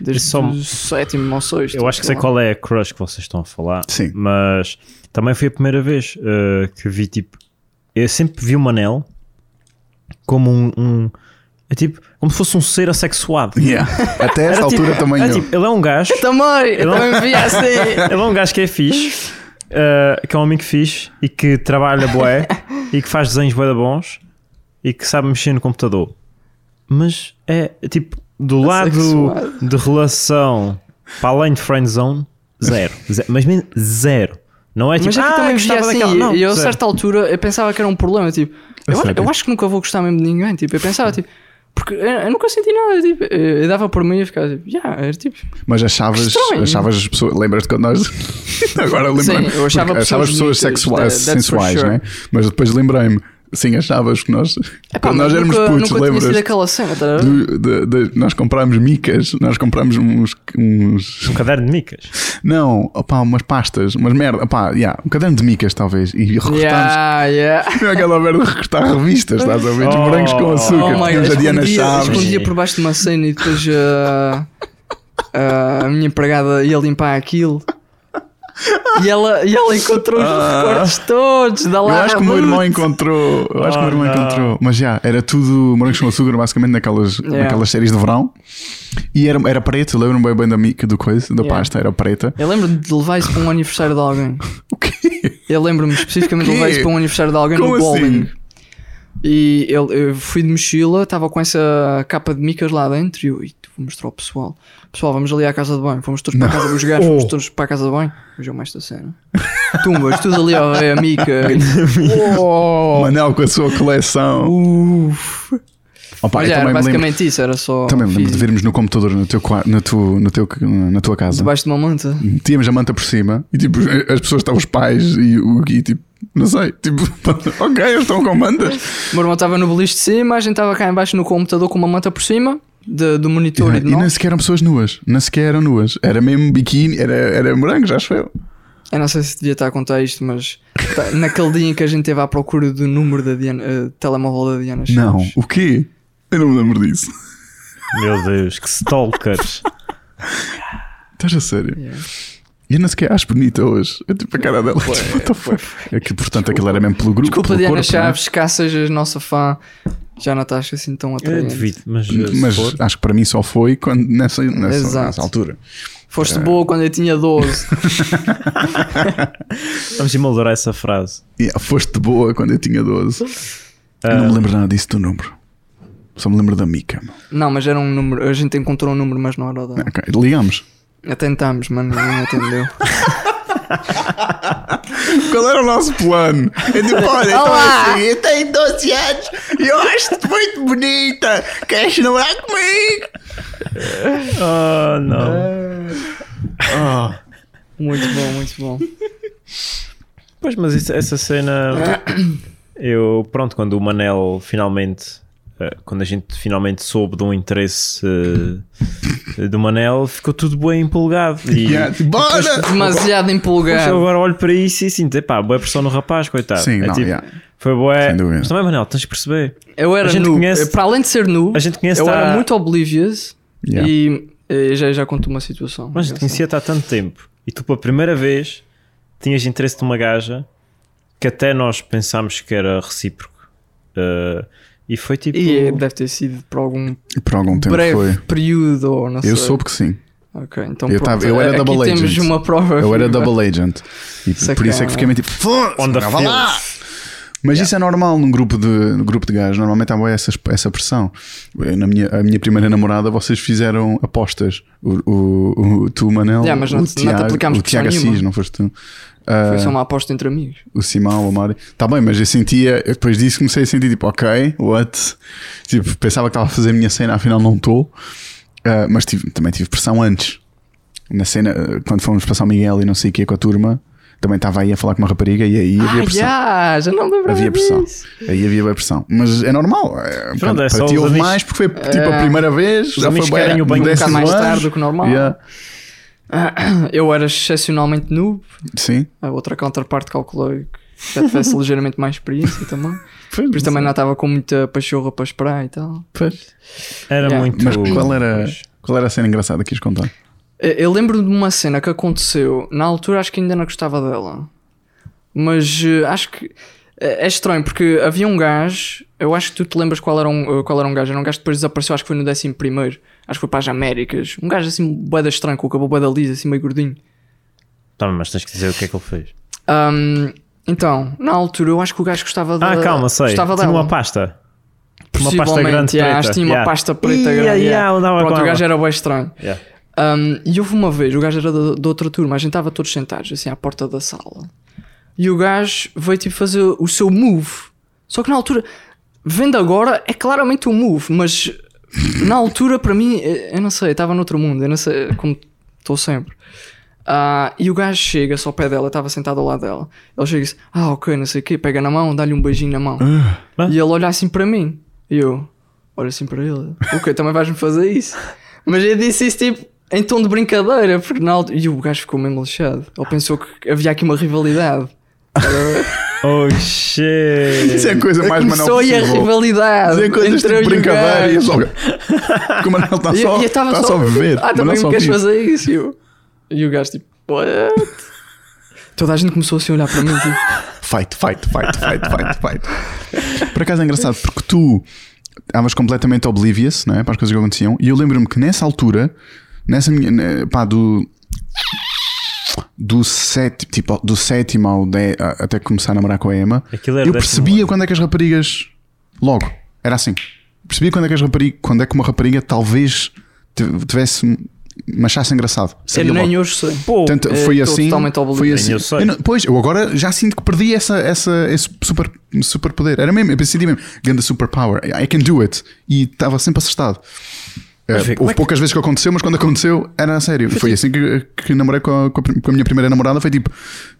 desde Só- o sétimo ou sexto. Eu acho que sei qual é a crush que vocês estão a falar. Sim. Mas também foi a primeira vez uh, que vi tipo. Eu sempre vi o Manel como um. um- é tipo, como se fosse um ser assexuado. Yeah. Até essa tipo- altura também era eu. tipo, ele é um gajo. Também, eu não- também via assim. Ele é um gajo que é fixe, uh, que é um amigo fixe e que trabalha bué e que faz desenhos bué da bons e que sabe mexer no computador. Mas é tipo, do lado de relação para além de friendzone, zero. Ze- Mas mesmo zero. Não é tipo, Mas aqui ah, também via gostava assim, daquela. Não, e eu a zero. certa altura eu pensava que era um problema, tipo, A eu, eu acho que nunca vou gostar mesmo de ninguém, tipo, eu pensava, tipo, porque eu, eu nunca senti nada, tipo, eu, dava por mim e ficava tipo, yeah, era tipo, Mas achavas, achavas as pessoas. Lembras-te quando nós. Agora lembrei-me. Eu achava porque pessoas sexuais, sensuais, sure. né? Mas depois lembrei-me. Sim, achavas que nós. Epá, quando nós éramos nunca, putos, nunca tinha sido lembras? aquela cena, tá? Do- de- de- nós comprámos micas, nós comprámos uns, uns Um caderno de micas. não, opá, umas pastas, umas merda, opá, yeah, um caderno de micas talvez, e recortámos Yeah, yeah. Não é aquela merda de recortar revistas, estás a ver? Os Oh. morangos com açúcar. Oh Tínhamos a Diana escondia, Chaves. escondia por baixo de uma cena e depois uh, uh, a minha empregada ia limpar aquilo. E ela, e ela encontrou os Ah. recortes todos da Eu Lara acho que o meu irmão encontrou. Eu acho que o meu Oh, irmão não. encontrou. Mas já, era tudo morangos com açúcar, basicamente naquelas, Yeah. naquelas séries de verão. E era, era preto, eu lembro-me bem, bem da mica do coisa, da Yeah. pasta, era preta. Eu lembro-me de levar isso para um aniversário de alguém. O quê? Eu lembro-me especificamente de levar isso para um aniversário de alguém Como no assim? bowling. E eu, eu fui de mochila, estava com essa capa de micas lá dentro e eu, "Ih, vou mostrar ao pessoal. Pessoal, vamos ali à casa de banho. Fomos todos para a casa dos gajos, fomos Oh. todos para a casa de banho. Vejam mais esta cena. Tumbas, tudo ali ó, é a mica. O Manel com a sua coleção. Uf. Opa, Mas já, era também me lembro, basicamente isso, era só. também me lembro de vermos no computador no teu, qua- no teu, no teu, na tua casa. Debaixo de uma manta. Tínhamos a manta por cima e tipo, as pessoas estavam os pais e o Gui, tipo, não sei, tipo, ok, eles estão com mantas. O meu irmão estava no beliche de cima, a gente estava cá embaixo no computador com uma manta por cima de- do monitor e de E nem sequer eram pessoas nuas, nem sequer eram nuas. Era mesmo biquíni, era, era morangos, acho eu. Eu não sei se devia estar a contar isto, mas tá- naquele dia em que a gente esteve à procura do número da Diana, eh, telemóvel da Diana Chaves. Não, o quê? Eu não me lembro disso. Meu Deus, que stalkers. Estás a sério? Yeah. E eu não sequer acho bonita hoje. É tipo a cara dela. tipo, what the fuck? É que, portanto, aquilo era mesmo pelo grupo. Desculpa, pelo Diana corpo, não é? Chaves, cá sejas nossa fã, já não estás assim tão Eu atraente. devido, mas, uh, se Mas acho que para mim só foi quando, nessa, nessa, nessa altura. Foste boa quando eu tinha 12. vamos emoldurar essa frase. Yeah, foste boa quando eu tinha 12. Eu não me lembro nada disso do número. Só me lembro da Mica. Não, mas era um número. A gente encontrou um número, mas não era o dela. Ok, Ligamos. Tentámos, mas ninguém atendeu. Qual era o nosso plano? É tipo, olha, então Olá! assim, eu tenho 12 anos e eu acho-te muito bonita. Queres namorar comigo? Oh, não. Ah, Muito bom, muito bom. Pois, mas isso- essa cena. Eu, pronto, quando o Manel finalmente. Eh, Quando a gente finalmente soube de um interesse eh, do Manel, ficou tudo bem empolgado. E yeah, tipo, bora! Demasiado Pois eu empolgado. agora olho para isso e sinto, pá, boa pressão no rapaz, coitado. Sim, É não, tipo, yeah. Foi dúvida. Mas também, Manel, tens que perceber. Eu era A gente nu. conhece- Para além de ser nu, A gente conhece eu tá- era muito oblivious Yeah. e eh, já, já conto uma situação. Mas a gente conhecia-te há tanto tempo e tu, pela primeira vez, tinhas interesse numa gaja que até nós pensámos que era recíproco. Uh, e foi tipo. E deve ter sido por algum Por algum tempo breve foi. período ou não sei. Eu soube que sim. Ok, então Eu tava- eu era Aqui double temos agent. uma prova. Eu era double agent. E por isso é que fiquei meio tipo, foda-se, On the não, vá lá. field. Mas isso é normal num grupo de, num grupo de gajos. Normalmente há essa, essa pressão. Eu, Na minha, a minha primeira namorada, vocês fizeram apostas. O, o, o, tu, Manel, Yeah, mas não o te- não te Tiago, aplicámos o Tiago Assis, nenhuma. não foste tu. Ah, Foi só uma aposta entre amigos. o Simão, o Mário. Tá bem, mas eu sentia, eu depois disso comecei a sentir tipo, ok, what? Tipo, pensava que estava a fazer a minha cena, afinal não estou. Ah, mas tive- também tive pressão antes. Na cena, quando fomos para São Miguel e não sei o que com a turma, também estava aí a falar com uma rapariga e aí havia Ah, pressão. já, já não lembrava Havia pressão. disso. Aí havia bem pressão. Mas é normal. É, Pronto, é para ti houve mais porque foi tipo a É. primeira vez. Os já amigos foi bué querem o bem no um mais tarde do que normal. Yeah. Eu era excepcionalmente noob. Sim. A outra counterparte calculei que já tivesse ligeiramente mais experiência também. Por isso também não estava com muita pachorra para esperar e tal. Pois. Era Yeah. muito. Mas qual era, qual era a cena engraçada que quis contar? Eu eu lembro de uma cena que aconteceu. Na altura acho que ainda não gostava dela. Mas eh, acho que é estranho porque havia um gajo. Eu acho que tu te lembras qual era um, eh, qual era um gajo. Era um gajo que depois desapareceu, acho que foi no 11 primeiro. Acho que foi para as Américas. Um gajo assim, boeda estranho, com o cabelo boeda lisa, assim meio gordinho. Tá, mas tens que dizer o que é que ele fez. Ahm, então, na altura eu acho que o gajo gostava Ah, da- calma, sei. Gostava Tinha dela. uma pasta. Uma pasta grande yeah, preta. acho que tinha uma Yeah. pasta preta Ia, grande. yeah. andava Pronto, o gajo era bem estranho. Yeah. Um, e houve uma vez, o gajo era da, da outra turma, a gente estava todos sentados assim à porta da sala. E o gajo veio tipo fazer o seu move. Só que na altura, vendo agora, é claramente um move, mas na altura para mim, eh, eu não sei, estava noutro mundo, eu não sei como estou sempre. Ah, e o gajo chega-se ao pé dela, estava sentado ao lado dela. Ele chega e diz: Ah, ok, não sei o quê, pega na mão, dá-lhe um beijinho na mão. Ah. E ele olha assim para mim. E eu olho assim para ele. Ok, também vais-me fazer isso. Mas eu disse isso tipo em tom de brincadeira, porque na altura. E o gajo ficou mesmo lixado. Ele pensou que havia aqui uma rivalidade. Oh shit. Isso é a coisa mais Começou aí a possível. rivalidade. Dizer coisas entre tipo brincadeira e gajo. só. Que o Manel está só, e está só a beber. Ah, também só me queres fazer isso? E, eu- e o gajo tipo, what? Toda a gente começou assim a olhar para mim tipo, Fight, fight, fight, fight, fight, fight. Por acaso é engraçado porque tu estavas completamente oblivious não é, para as coisas que aconteciam e eu lembro-me que nessa altura, nessa minha, né, pá, do. Do, sétimo, tipo, do sétimo ao dez, a- até começar a namorar com a Emma, eu percebia ano. quando é que as raparigas. Logo, era assim. Percebia quando é que as raparigas, quando é que uma rapariga talvez tive- tivesse. me achasse engraçado. eu Sabia logo. nem hoje sei. Pô, Portanto, É, foi assim. totalmente Foi assim. Eu sei. Eu não- pois, eu agora já sinto que perdi essa, essa, esse super, super poder. Era mesmo, eu pensei mesmo, ganda superpower, I can do it. E estava sempre acertado. Como houve é que- poucas vezes que aconteceu, mas quando aconteceu era a sério. Foi assim que, que namorei com a, com a minha primeira namorada. Foi tipo,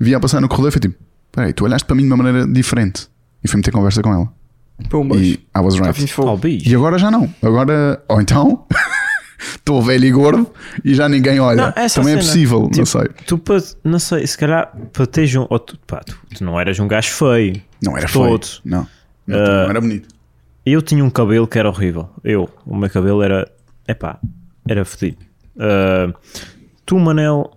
via a passar no corredor e foi tipo, peraí, tu olhaste para mim de uma maneira diferente. E fui meter conversa com ela. Pumbas. E I was right. Oh. E agora já não. Agora, ou então, estou velho e gordo e já ninguém olha. Não, essa Também é cena, possível, não tipo, sei. Tu, não sei, se calhar, para teres um. tu, pá, tu, tu não eras um gajo feio. Não era Todo. feio. Não. Não, Ah, não era bonito. Eu tinha um cabelo que era horrível. Eu, o meu cabelo era. Epá, era fedido. Ah, tu, Manel,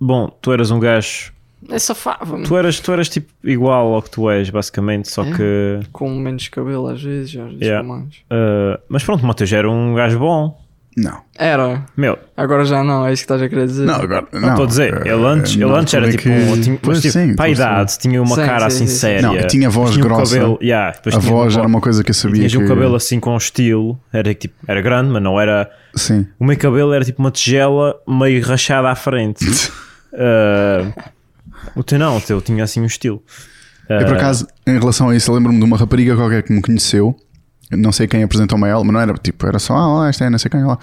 bom, tu eras um gajo. É safava-me. Tu eras, tu eras tipo igual ao que tu és, basicamente, só É. que. Com menos cabelo às vezes, às vezes Yeah. com mais. ah, mas pronto, o Mateus já era um gajo bom. Não. Era. Meu, Agora já não, é isso que estás a querer dizer. Não, agora. não estou a dizer. eh, Ele antes, ele antes era altura tipo. que- um- tinha, Pois tipo, sim, para a pois sim. idade, tinha uma Sim, cara sim, assim sim, sim. séria. Não, e tinha voz Tinha um grossa. cabelo, yeah, A tinha voz uma era uma coisa que eu sabia. Tinha um que... cabelo assim com estilo, era tipo, era grande, mas não era. Sim. O meu cabelo era tipo uma tigela meio rachada à frente. Ah, o teu não, o teu tinha assim um estilo. Eu, Ah, por acaso, em relação a isso, eu lembro-me de uma rapariga qualquer que me conheceu. Não sei quem apresentou-me a ela, mas não era tipo, era só, ah, lá, esta é não sei quem lá.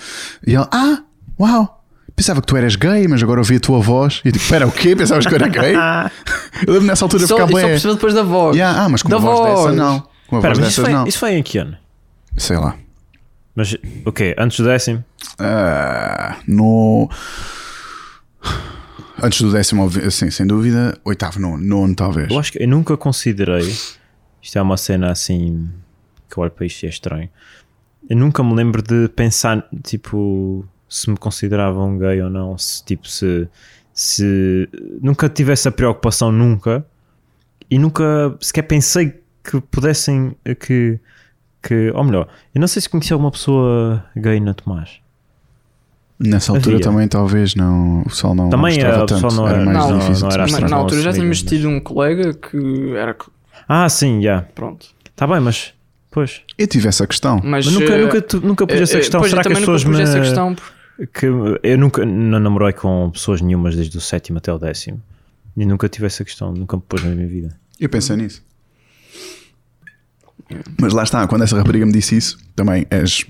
E ela, ah, uau, pensava que tu eras gay, mas agora ouvi a tua voz. E eu digo, espera, o quê? Pensavas que eu era gay? eu lembro nessa altura de só, ficar só bem. percebeu depois da voz. Yeah, ah, mas com da uma voz, dessa, voz. não. Com uma Espera, voz mas isso dessas, foi, não. isso foi em que ano? Sei lá. Mas, ok, antes do décimo. Ah, no. Antes do décimo, assim, sem dúvida, oitavo, nono, nono talvez. Eu acho que eu nunca considerei. Isto é uma cena assim. Que eu olho para isto e é estranho. Eu nunca me lembro de pensar, tipo, se me consideravam gay ou não. Se, tipo, se. se nunca tive essa preocupação, nunca. E nunca sequer pensei que pudessem. Que. que ou melhor, eu não sei se conhecia alguma pessoa gay na Tomás. Nessa altura Havia. também talvez não, o pessoal não Também o tanto, pessoal não era, era- mais não, difícil não de era assim Mas na altura já tínhamos tido um colega que era. Ah, sim, já. Pronto. Está bem, mas. Pois. Eu tive essa questão. Mas, Mas nunca, eh, nunca, tu- nunca pus essa eh, questão. Será que as pessoas pus me. essa questão que eu nunca não namorei com pessoas nenhumas desde o sétimo até o décimo e nunca tive essa questão, nunca me pôs na minha vida. Eu pensei nisso. Mas lá está, quando essa rapariga me disse isso, também és,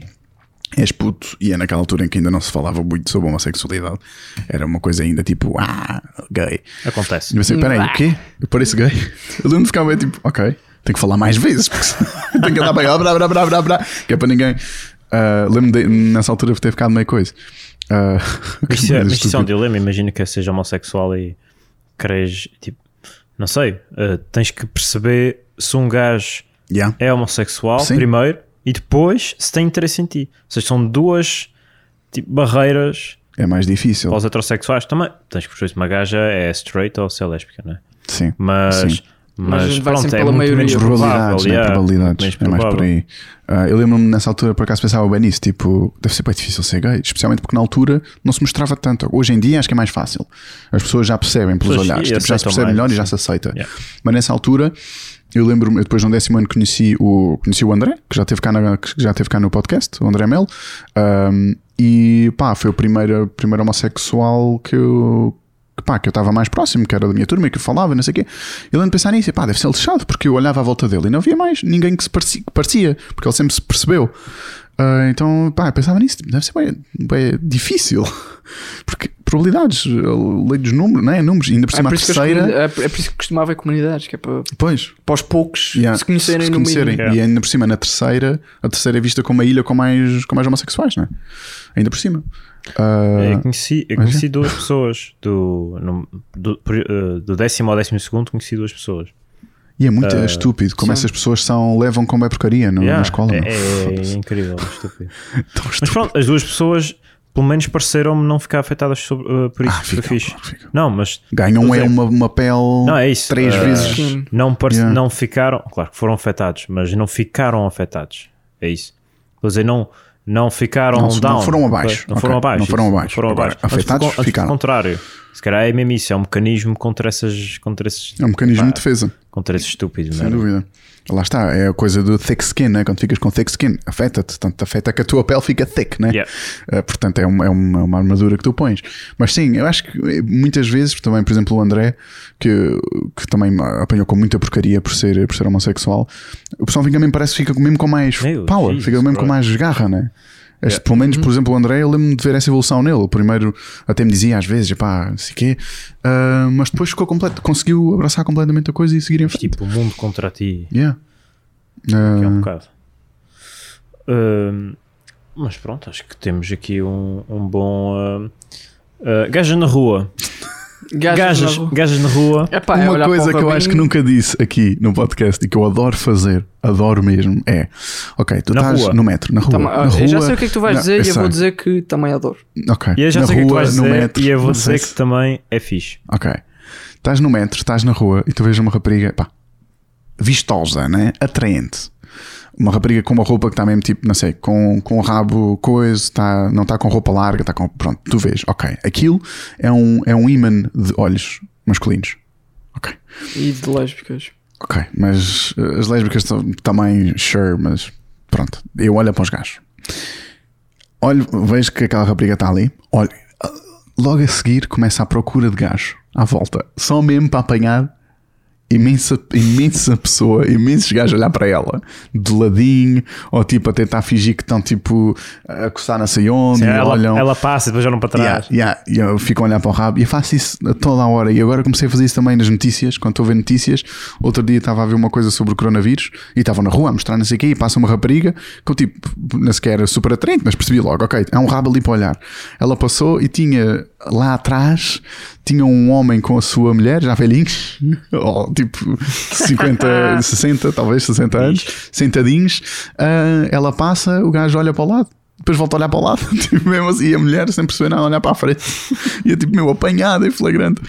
és puto, e é naquela altura em que ainda não se falava muito sobre homossexualidade, era uma coisa ainda tipo, ah, gay. Acontece. E eu pensei, peraí, o quê? Eu pareço gay? Eu lembro de ficar bem tipo, ok, tenho que falar mais vezes, porque tenho que andar bem, blá, blá, blá, blá, blá, que é para ninguém. Ah, lembro de, nessa altura de ter ficado meio coisa. Ah, que Isto é, mas isto é um dilema. Imagina que seja homossexual e queres, tipo, não sei, eh, tens que perceber se um gajo Yeah. é homossexual Sim. primeiro e depois se tem interesse em ti. Ou seja, são duas tipo, barreiras É mais difícil. para os heterossexuais também. Tens que perceber se uma gaja é straight ou se é lésbica, não é? Sim. Mas, Sim. Mas, Mas vai pronto, sempre é pela muito maioria. menos probabilidades, né? probabilidades. menos é mais por aí. Ah, eu lembro-me nessa altura, por acaso, pensava bem nisso. Tipo, deve ser bem difícil ser gay, especialmente porque na altura não se mostrava tanto. Hoje em dia acho que é mais fácil. As pessoas já percebem pelos Pessoas- olhares, e tipo, já se percebe mais, melhor e sim. já se aceita. Yeah. Mas nessa altura, eu lembro-me, eu depois no décimo ano conheci o, conheci o André, que já teve cá, na, que já teve cá no podcast, o André Mel. Ahm, e pá, foi o primeiro, primeiro homossexual que eu. Que, Pá, que eu estava mais próximo, que era da minha turma e que eu falava, não sei o quê. Eu lembro de pensar nisso, e pá, deve ser lixado, porque eu olhava à volta dele e não havia mais ninguém que se parecia, que parecia porque ele sempre se percebeu. Ah, então, pá, eu pensava nisso, deve ser bem, bem difícil, porque probabilidades, a lei dos números, não é? Números, ainda por É cima por, a terceira. é por- é por isso que costumava em comunidades, que é para, Pois, para os poucos Yeah, se conhecerem se no conhecerem. mínimo. E ainda por cima, na terceira, a terceira é vista como uma ilha com mais, com mais homossexuais, não é? Ainda por cima. Ah, Eu conheci, eu conheci duas pessoas do, no- do, eh, do décimo ao décimo segundo conheci duas pessoas. e é muito ah, estúpido como sim. essas pessoas são, levam como é porcaria no- Yeah, na escola. é, é incrível, é estúpido. Tão Mas estúpido. pronto, as duas pessoas pelo menos pareceram-me não ficar afetadas sobre, eh, por isso. Ah, foi ficam, fixe. ficam. Não, mas Ganham é é. uma, uma pele Não, é isso. três Ah, vezes. Sim. não, Yeah. não ficaram, claro que foram afetados, mas não ficaram afetados. É isso. Quer dizer, não, não ficaram Não, não down. foram ok? abaixo. Não Ok, foram abaixo. não foram abaixo. foram Agora, abaixo. Antes, afetados, antes, ficaram. contrário. Se calhar é mesmo isso, é um mecanismo contra essas. Contra esses, É um mecanismo pá, de defesa, Contra esses estúpidos, sem não é? dúvida. Lá está, é a coisa do thick skin, né? quando ficas com thick skin, afeta-te, tanto afeta que a tua pele fica thick, né? Yeah. Uh, portanto, é uma, é uma, uma armadura que tu pões. Mas sim, eu acho que eh, muitas vezes, também, por exemplo, o André, que, que também apanhou com muita porcaria por ser, por ser homossexual, o pessoal fica mesmo, parece que fica mesmo com mais Meu, power, fica mesmo com bro. mais garra, né? Este, Pelo menos, por exemplo, o André, eu lembro-me de ver essa evolução nele. O primeiro até me dizia às vezes, pá, não sei o quê, uh, mas depois ficou completo, conseguiu abraçar completamente a coisa e seguir em frente. Tipo, o mundo contra ti. Yeah. que é um Uh, bocado. Ahm, mas pronto, acho que temos aqui um, um bom. ahm, ah, gajas na rua. Gajas Gajas, na rua. gajas na rua. Epá, é Uma coisa que eu acho que nunca disse aqui no podcast e que eu adoro fazer, adoro mesmo, é ok, tu Na estás rua. no metro, na rua. Tama- na eu rua, já sei o que é que tu vais Não, dizer e eu vou dizer que também adoro. Ok. E eu já na sei o que é que tu rua, vais dizer metro, e eu vou dizer que se- também é fixe. Ok. Estás no metro, estás na rua e tu vês uma rapariga, pá, vistosa, né? Atraente. Uma rapariga com uma roupa que está mesmo tipo, não sei, com, com o rabo coisa, tá, não está com roupa larga, está com. Pronto, tu vês, ok. Aquilo é um, é um imã de olhos masculinos. Ok. E de lésbicas. Ok, mas uh, as lésbicas tam- também, sure, mas pronto, eu olho para os gajos. Olho, vejo que aquela rapariga está ali, olho, ah, logo a seguir começa a procura de gajo à volta, só mesmo para apanhar imensa, imensa pessoa, imensos gajos a olhar para ela, de ladinho, ou tipo a tentar fingir que estão tipo a coçar não sei onde, ela, olham. ela passa e depois olham para Yeah, trás. yeah, e eu fico a olhar para o rabo e eu faço isso a toda a hora. E agora comecei a fazer isso também nas notícias. Quando estou a ver notícias, outro dia estava a ver uma coisa sobre o coronavírus e estava na rua a mostrar não sei o quê. E passa uma rapariga que eu tipo, nem sequer era super atraente, mas percebi logo: ok, há um rabo ali para olhar. Ela passou e tinha lá atrás tinha um homem com a sua mulher, já velhinhos, tipo 50, 60, talvez 60 anos, sentadinhos. Ah, ela passa, o gajo olha para o lado. Depois volta a olhar para o lado, tipo, mesmo assim, e a mulher sem perceber nada, a olhar para a frente, e é tipo, meu, apanhada e flagrante.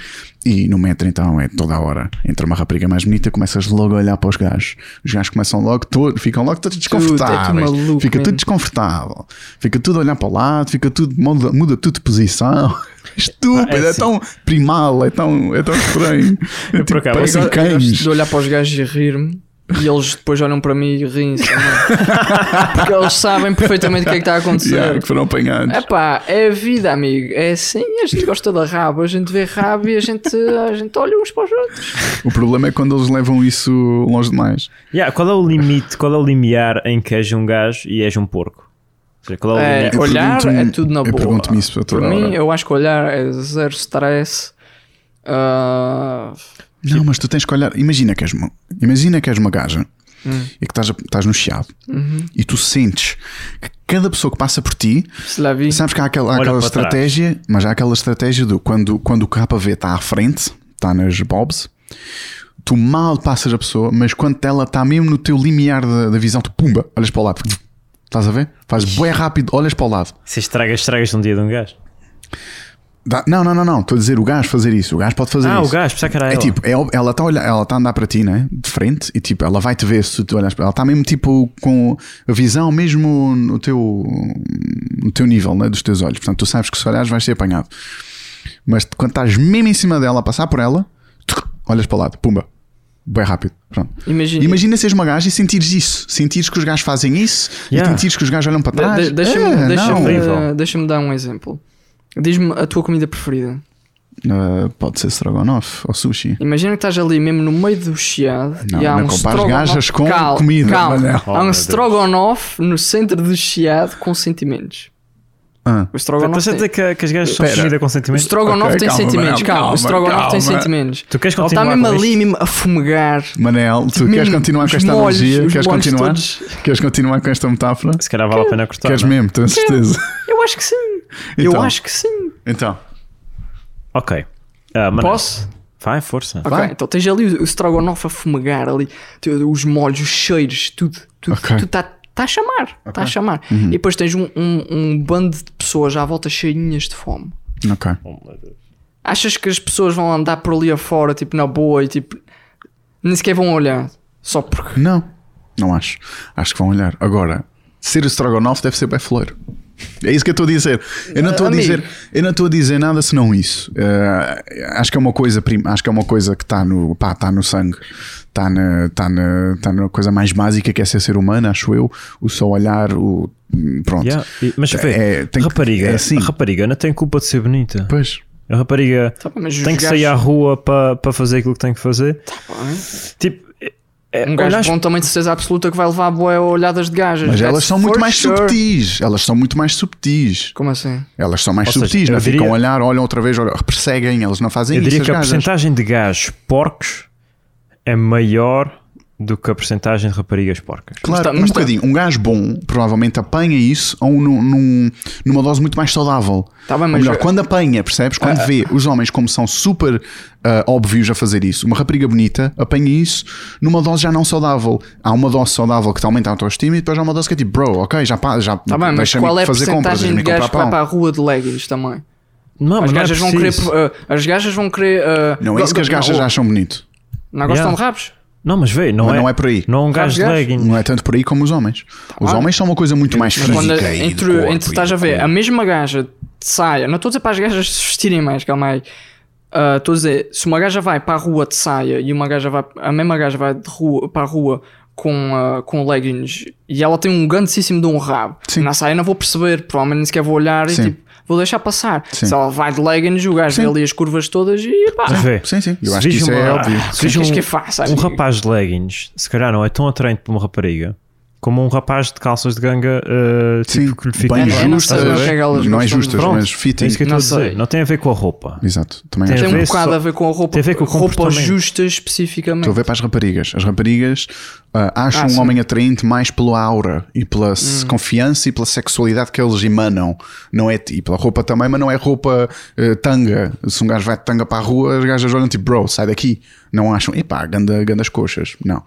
E no metro, então, é toda a hora. Entra uma rapariga mais bonita, começas logo a olhar para os gajos. Os gajos começam logo, todo, ficam logo todos é tudo desconfortáveis. maluco fica tudo mesmo. desconfortável. Fica tudo a olhar para o lado, fica tudo, muda, muda tudo de posição. Estúpido, Ah, é é, assim. tão primal, é tão, é tão estranho. É por tipo, acaso, parecem Eu cães. de olhar para os gajos e rir-me. E eles depois olham para mim e riem-se também. Porque eles sabem perfeitamente o que é que está a acontecer. Yeah, que foram apanhados. É pá, é a vida, amigo. É assim, a gente gosta da rabo, a gente vê rabo e a gente, a gente olha uns para os outros. O problema é quando eles levam isso longe demais. Yeah, qual é o limite, qual é o limiar em que és um gajo e és um porco? Seja, qual é o É, limite? Eu olhar é tudo na eu boa. pergunto-me isso a toda Para mim, hora. eu acho que olhar é zero stress. Ah, Não, mas tu tens que olhar. Imagina que és uma, imagina que és uma gaja Hum. e que estás, estás no chiado Uhum. e tu sentes que cada pessoa que passa por ti, sabes que há aquela, há aquela estratégia, mas há aquela estratégia do quando, quando o KV está à frente, está nas bobs, tu mal passas a pessoa, mas quando ela está mesmo no teu limiar da, da visão, tu pumba, olhas para o lado. Estás a ver? Faz bué rápido, olhas para o lado. Se estragas, estragas um dia de um gajo. Dá- não, não, não, não. Estou a dizer o gajo fazer isso. O gajo pode fazer Ah, isso. o gajo, pensava que era É ela. tipo, é ob- ela está ela está a andar para ti, né? De frente, e tipo, ela vai te ver se tu olhas para ela. Está mesmo tipo com a visão mesmo no teu, no teu nível, né? Dos teus olhos. Portanto, tu sabes que se olhares vais ser apanhado. Mas quando estás mesmo em cima dela a passar por ela, tuc, olhas para o lado, pumba. Bem rápido. Pronto. Imagina. Imagina seres uma gaja e sentires isso. Sentires que os gajos fazem isso Yeah. e sentires que os gajos olham para De- trás. de- Deixa-me É, deixa-me, não. horrível. deixa-me dar um exemplo. Diz-me a tua comida preferida. Uh, pode ser strogonoff ou sushi. Imagina que estás ali mesmo no meio do chiado Não, e há não um compares strogonoff- gajas com calma, comida, Calma. Oh, há um Deus. strogonoff no centro do chiado com sentimentos. Ah. O strogonoff Estás a tem, dizer que, que as gajas são comida com o sentimento? strogonoff Ok, tem calma, sentimentos. Calma, calma, o strogonoff tem sentimentos. Tu queres Ele está continuar mesmo com ali, mesmo a fumegar. Manel, tu queres continuar com esta molhos, analogia? Queres continuar? todos. Queres continuar com esta metáfora? Se calhar vale a pena cortar. Queres não é? mesmo, tenho certeza. Eu acho que sim. Então. Eu acho que sim. Então, Ok. Manel, Posso? Vai, força. Ok, Vai. então tens ali o, o strogonoff a fumegar ali, tu- os molhos, os cheiros, tudo, tudo, Ok. tudo está tá a chamar, está a chamar. Uhum. E depois tens um, um, um bando de pessoas à volta cheinhas de fome. ok. Achas que as pessoas vão andar por ali afora, tipo, na boa e tipo, nem sequer vão olhar, só porque. Não, não acho. Acho que vão olhar. Agora, ser o Strogonoff deve ser bem fleiro. É isso que eu estou a dizer. Eu não estou a dizer, eu não estou a dizer nada senão isso. Eh, acho que é uma coisa, prim- acho que é uma coisa que está no, pá, está no sangue. Está na, está na, está na coisa mais básica que é ser ser humano, acho eu. O só olhar, o pronto. Yeah. Mas vê, É, tem que- rapariga, é assim. a rapariga não tem culpa de ser bonita. Pois. A rapariga Tá tem que gajos- sair à rua para para fazer aquilo que tem que fazer. Bem, Tipo, é- é- Um gajo olhas- bom também de certeza absoluta que vai levar boé olhadas de gajas. Mas elas são muito mais sure. subtis. Elas são muito mais subtis. Como assim? Elas são mais Ou seja, subtis, eu não ficam diria- a olhar, olham outra vez, olham, perseguem, elas não fazem eu isso. diria as que a gajas. porcentagem de gajos porcos é maior do que a porcentagem de raparigas porcas. Claro, Mas tá- um tá- bocadinho. Um gajo bom provavelmente apanha isso ou num, num- numa dose muito mais saudável. Tá bem, melhor, quando apanha, percebes? Quando Ah, vê os homens como são super ah, óbvios a fazer isso, uma rapariga bonita apanha isso numa dose já não saudável. Há uma dose saudável que te aumenta a autoestima e depois há uma dose que é tipo, bro, ok, já, pa- já Tá bem, mas deixa-me qual é a fazer compras, de gajos comprar que vai pão. para a rua de leggings também? Não, mas As não é gajas, vão querer, uh, as gajas vão querer. uh, Não é isso que as gajas acham bonito. Não gostam Yeah. de rabos? Não, mas vê, não, Mas é, não é por aí. Não é um gajo de leggings. Não é tanto por aí como os homens. Os bem. homens são uma coisa muito mais física. quando- e de entre, corpo entre estás a ver a mesma gaja de saia, não estou a dizer para as gajas se vestirem mais, calma aí. Ah, Estou a dizer, se uma gaja vai para a rua de saia e uma gaja vai, a mesma gaja vai de rua, para a rua com, ah, com leggings e ela tem um grandíssimo de um rabo, Sim. na saia não vou perceber, provavelmente nem sequer vou olhar Sim. e tipo, vou deixar passar. Sim. Se ela vai de leggings, o gajo vê ali as curvas todas e pá, Sim, sim. Eu se acho que isso é uma- óbvio. se o que é queres um- que eu faça? Um rapaz de leggings, se calhar não é tão atraente para uma rapariga como um rapaz de calças de ganga uh, tipo, Sim, que lhe fica bem Eu não é Não é justas, Pronto, mas É fitting. isso que eu Não dizer. sei. Não tem a ver com a roupa. Exato. Também Tem acho. a Tem um ver bocado só- a ver com a roupa, tem a ver com roupa justa especificamente. Estou a ver para as raparigas. As raparigas ah, acham Ah, um sim. homem atraente mais pela aura e pela Hum. confiança e pela sexualidade que eles emanam. Não é, e pela roupa também, mas não é roupa eh, tanga. Se um gajo vai de tanga para a rua, as gajas olham tipo, bro, sai daqui. Não acham, epá, ganda, gandas coxas. Não.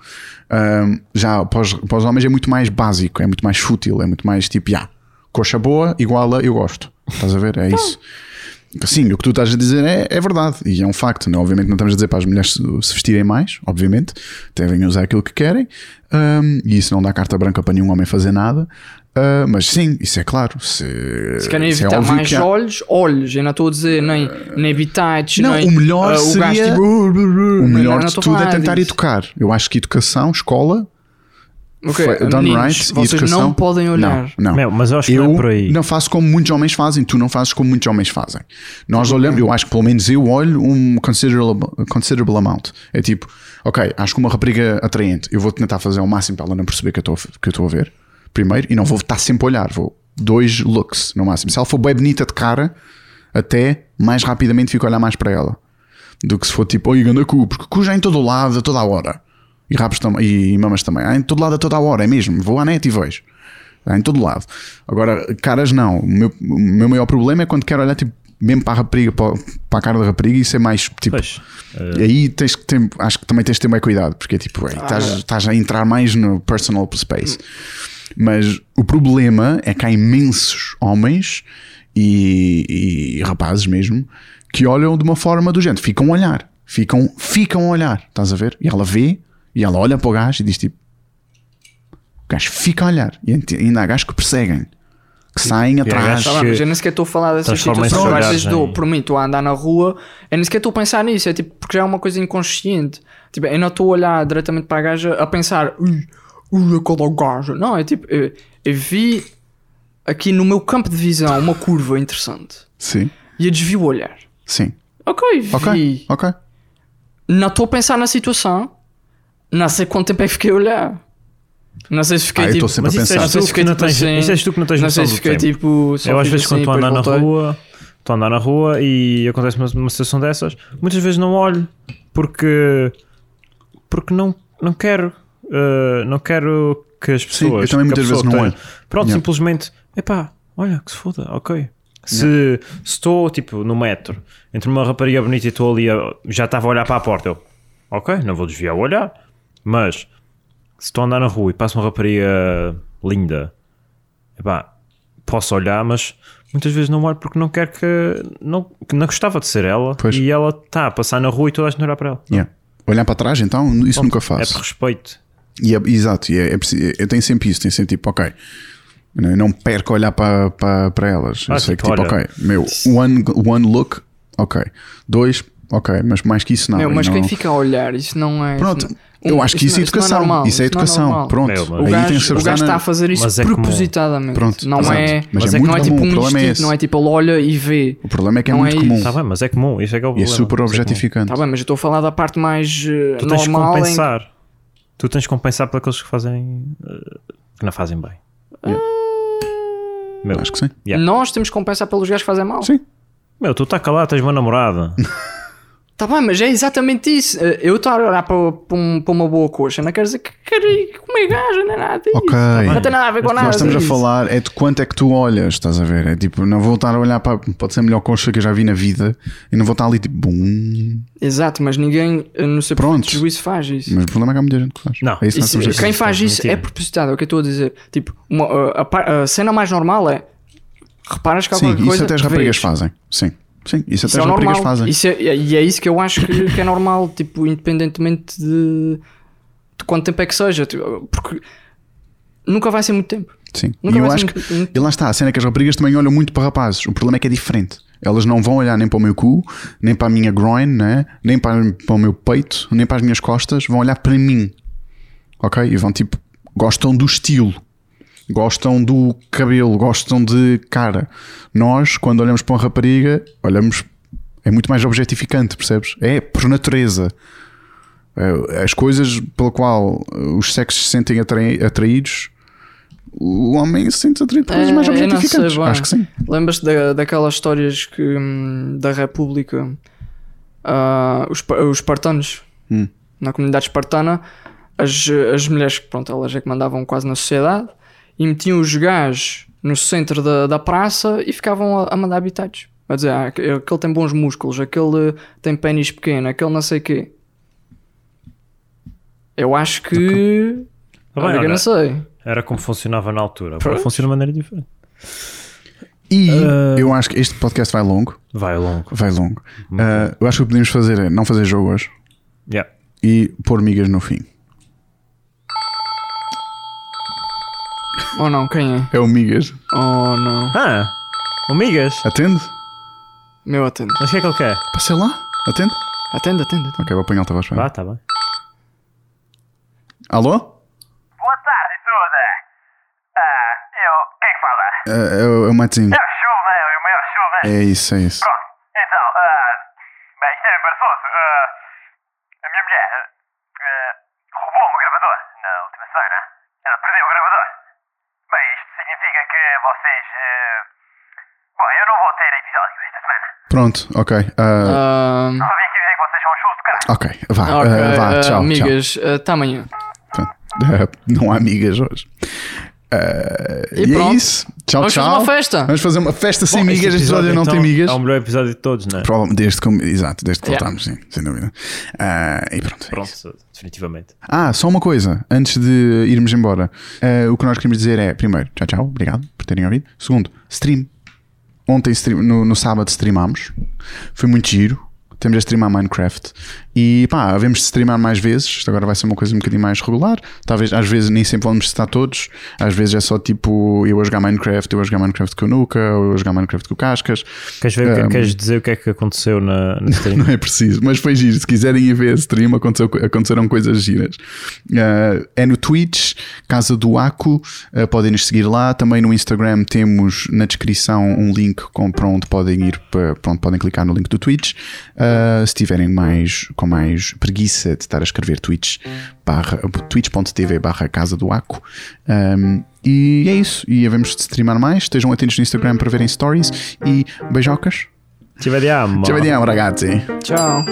Ahm, já para os, para os homens é muito mais básico, é muito mais fútil, é muito mais tipo, já, coxa boa igual a eu gosto. Estás a ver? É isso. Sim, o que tu estás a dizer é, é verdade e é um facto. Não? Obviamente, não estamos a dizer para as mulheres se, vestirem mais, obviamente, devem usar aquilo que querem hum, e isso não dá carta branca para nenhum homem fazer nada. Ah, mas sim, isso é claro. Se, Se querem é evitar óbvio mais que há- olhos, olhos. Eu não estou a dizer nem, nem habitats, Não, nem o melhor o gajo seria- tipo, O melhor de tudo é tentar disso. educar. Eu acho que educação, escola, Ok, foi- done meninos, right, e vocês educação. não podem olhar. Não, não. Meu, mas eu acho que eu não é por aí. não faço como muitos homens fazem, tu não fazes como muitos homens fazem. Nós olhamos, eu acho que pelo menos eu olho um considerable, considerable amount. É tipo, ok, acho que uma rapariga atraente, eu vou tentar fazer o máximo para ela não perceber que eu estou a- que eu estou a ver, primeiro, e não vou estar sempre a olhar, vou dois looks no máximo. Se ela for bem bonita de cara, até mais rapidamente fico a olhar mais para ela do que se for tipo, oi, ganda cu, porque cu já é em todo lado, a toda a hora. E rabos tam e, mamas também. Há em todo lado, a toda a hora, é mesmo. Vou à net e vejo. Há em todo lado. Agora, caras não. O meu, o meu maior problema é quando quero olhar tipo, mesmo para a rapariga, para, para a cara da rapariga, e isso é mais tipo. Pois, E aí tens que ter, acho que também tens de ter mais cuidado, porque é tipo, Ah, estás, é. estás a entrar mais no personal space. Mas o problema é que há imensos homens e, e rapazes mesmo que olham de uma forma do género, ficam a olhar, ficam, ficam a olhar, estás a ver? E ela vê e ela olha para o gajo e diz tipo: o gajo fica a olhar. E ainda há gajos que perseguem, que saem atrás. Tá mas eu nem sequer estou a falar dessas situações. Às vezes olhares dou, por mim, estou a andar na rua, eu nem sequer estou a pensar nisso. É tipo, porque já é uma coisa inconsciente. Tipo, eu não estou a olhar diretamente para a gaja a pensar, ui, ui, aquela gaja. Não, é tipo, eu, eu vi aqui no meu campo de visão uma curva interessante Sim, e eu desvio o olhar. sim. Ok, vi. Ok, ok. Não estou a pensar na situação. Não sei quanto tempo é que fiquei a olhar. Não sei se fiquei Ah, eu tipo. estou sempre a Mas isso pensar. é Não sei se tu que fiquei não tipo tens, assim. isso és tu que não tens Não sei se fiquei tempo. tipo. só Eu às vezes assim, quando estou a andar na voltei. rua, estou a andar na rua e acontece uma, uma situação dessas, muitas vezes não olho porque porque não, não quero uh, não quero que as pessoas eu também muitas vezes não tenha- olho. Pronto, Yeah. simplesmente, epá, olha que se foda, ok. Se se estou tipo no metro entre uma rapariga bonita e estou ali, já estava a olhar para a porta, eu, ok, não vou desviar o olhar, mas se estou a andar na rua e passa uma rapariga linda, epá, posso olhar, mas muitas vezes não olho porque não quero que não, que não gostava de ser ela Pois. e ela está a passar na rua e toda a gente olhar para ela. Yeah. Olhar para trás, então, isso nunca É faço. por respeito. E é- exato, e é, é preciso- eu tenho sempre isso, tenho sempre tipo, ok, eu não perco olhar para, para, para elas. Eu Ah, sei tipo, que tipo, olha. ok, meu, one, one look, ok, dois, ok, mas mais que isso não. Meu, e mas não- quem fica a olhar, isso não é. Pronto, isso eu não- acho que isso é não- não educação. normal, isso é não educação. normal. Pronto, mas- O gajo, que o gajo está a fazer isso Mas é propositadamente. Pronto, não exato. é, Mas é não muito é tipo comum, um o problema é instinto, não é tipo ele olha e vê. O problema é que é Não muito é comum. isso. Está bem, mas é comum. Isso é que é o E é problema. super Isso é comum. objetificante. Tá bem, mas eu estou a falar da parte mais eh, Tu tens que normal. em- compensar. Tu tens que compensar por aqueles que fazem. eh, que não fazem bem. Meu, Acho que sim. yeah. Nós temos que compensar pelos gajos que fazem mal. Sim. meu, tu está calado, tens uma namorada. Tá bem, mas é exatamente isso. Eh, Eu estar a olhar para, para, um- para uma boa coxa, não quer dizer que quero ir comer gajo, não é nada disso. Ok. Não tem nada a ver com nada. Nós estamos a falar é de quanto é que tu olhas, estás a ver? É tipo, não vou estar a olhar para. Pode ser a melhor coxa que eu já vi na vida e não vou estar ali tipo, bum. Exato, mas ninguém eh, no seu Pronto. juízo faz isso. Mas o problema é que há muita gente que faz. Não. é isso Isso- a quem faz isso mentira. é propositado, é o que eu estou a dizer. Tipo, uma, uh, a, par- a cena mais normal é reparas que há Sim, qualquer isso coisa. até as raparigas vês. fazem. Sim. Sim, isso Isso até é as raparigas normal. fazem. Isso é, e é isso que eu acho que, que é normal, tipo, independentemente de, quanto tempo é que seja, tipo, porque nunca vai ser muito tempo. Sim. Nunca e eu acho que. muito- muito- E lá está, a cena é que as raparigas também olham muito para rapazes. O problema é que é diferente. Elas não vão olhar nem para o meu cu, nem para a minha groin, né? nem para, para o meu peito, nem para as minhas costas. Vão olhar para mim. Ok? E vão tipo. Gostam do estilo. Gostam do cabelo. Gostam de cara. Nós, quando olhamos para uma rapariga, olhamos. É muito mais objetificante, percebes? É por natureza. É, As coisas pela qual os sexos se sentem atrai- atraídos o homem se sente atraído por coisas É, mais objetificantes. Acho que sim. Lembras-te da, daquelas histórias que hum, da República ah, os, os espartanos Hum. na comunidade espartana as, as mulheres pronto, elas é que mandavam quase na sociedade e metiam os gajos no centro da, da praça e ficavam a, a mandar habitados. A dizer, ah, aquele tem bons músculos, aquele tem pênis pequeno, aquele não sei quê. Eu acho que. Tá bem, Olha, não sei. Era como funcionava na altura. Agora funciona de maneira diferente. E Ah. eu acho que este podcast vai longo. Vai longo. Vai longo. Ah, eu acho que o que podemos fazer é não fazer jogo hoje Yeah. e pôr migas no fim. Ou não, quem é? É o migas. Oh não. Ah, amigas. Atende? Meu atende. Mas o que é que ele quer? Passei lá. Atende? Atende, atende. atende. Ok, vou apanhar o teu Vá, tá bem. Alô? Boa tarde, toda. Ah, eu. Quem é que fala? Ah, é, o- é o Matinho. É o Chuva, é o maior Chuva. É isso, é isso. Pronto, então, ah, bem, isto é embaraçoso. Ah, a minha mulher ah, roubou-me o gravador na última semana. Ela perdeu o gravador. Bem, isto significa que vocês. ah, bom, eu não vou ter episódio esta semana. Pronto, ok. Ah, Ah, Só vim aqui dizer que vocês são os chus do caralho. ok, vá, ok, ah, vá, ah, tchau. amigas, até amanhã. tchau. Pronto. Ah, não há amigas hoje. E e é pronto. isso. Tchau, Vamos tchau. fazer uma festa. Vamos fazer uma festa sem Bom, migas. Este episódio não então, tem migas. É o melhor episódio de todos, não é? Provavelmente desde que, exato, desde que Yeah. voltámos, sim, sem dúvida. E pronto. é isso. Pronto, definitivamente. Ah, só uma coisa, antes de irmos embora. O que nós queremos dizer é, primeiro, tchau, tchau, obrigado por terem ouvido. Segundo, stream. Ontem, no, no sábado, streamámos. Foi muito giro. Temos a streamar Minecraft. E pá, havemos de streamar mais vezes. Isto agora vai ser uma coisa um bocadinho mais regular. Talvez, às vezes, nem sempre vamos estar todos. Às vezes é só tipo eu a jogar Minecraft, eu a jogar Minecraft com o Nuka, ou eu a jogar Minecraft com o Cascas. Queres, ver, Um, queres dizer o que é que aconteceu na, na stream? Não é preciso, mas foi giro. Se quiserem ir ver esse stream, aconteceu, aconteceram coisas giras. Uh, é no Twitch, Casa do Aco, uh, podem nos seguir lá. Também no Instagram temos na descrição um link com, para onde podem ir, para, para onde podem clicar no link do Twitch. Uh, se tiverem mais, com mais preguiça de estar a escrever Twitch, barra, twitch.tv barra Casa do Aco. Um, e é isso. E havemos de streamar mais. Estejam atentos no Instagram para verem stories. E beijocas. Ci vediamo. Ci vediamo, ragazzi. Tchau.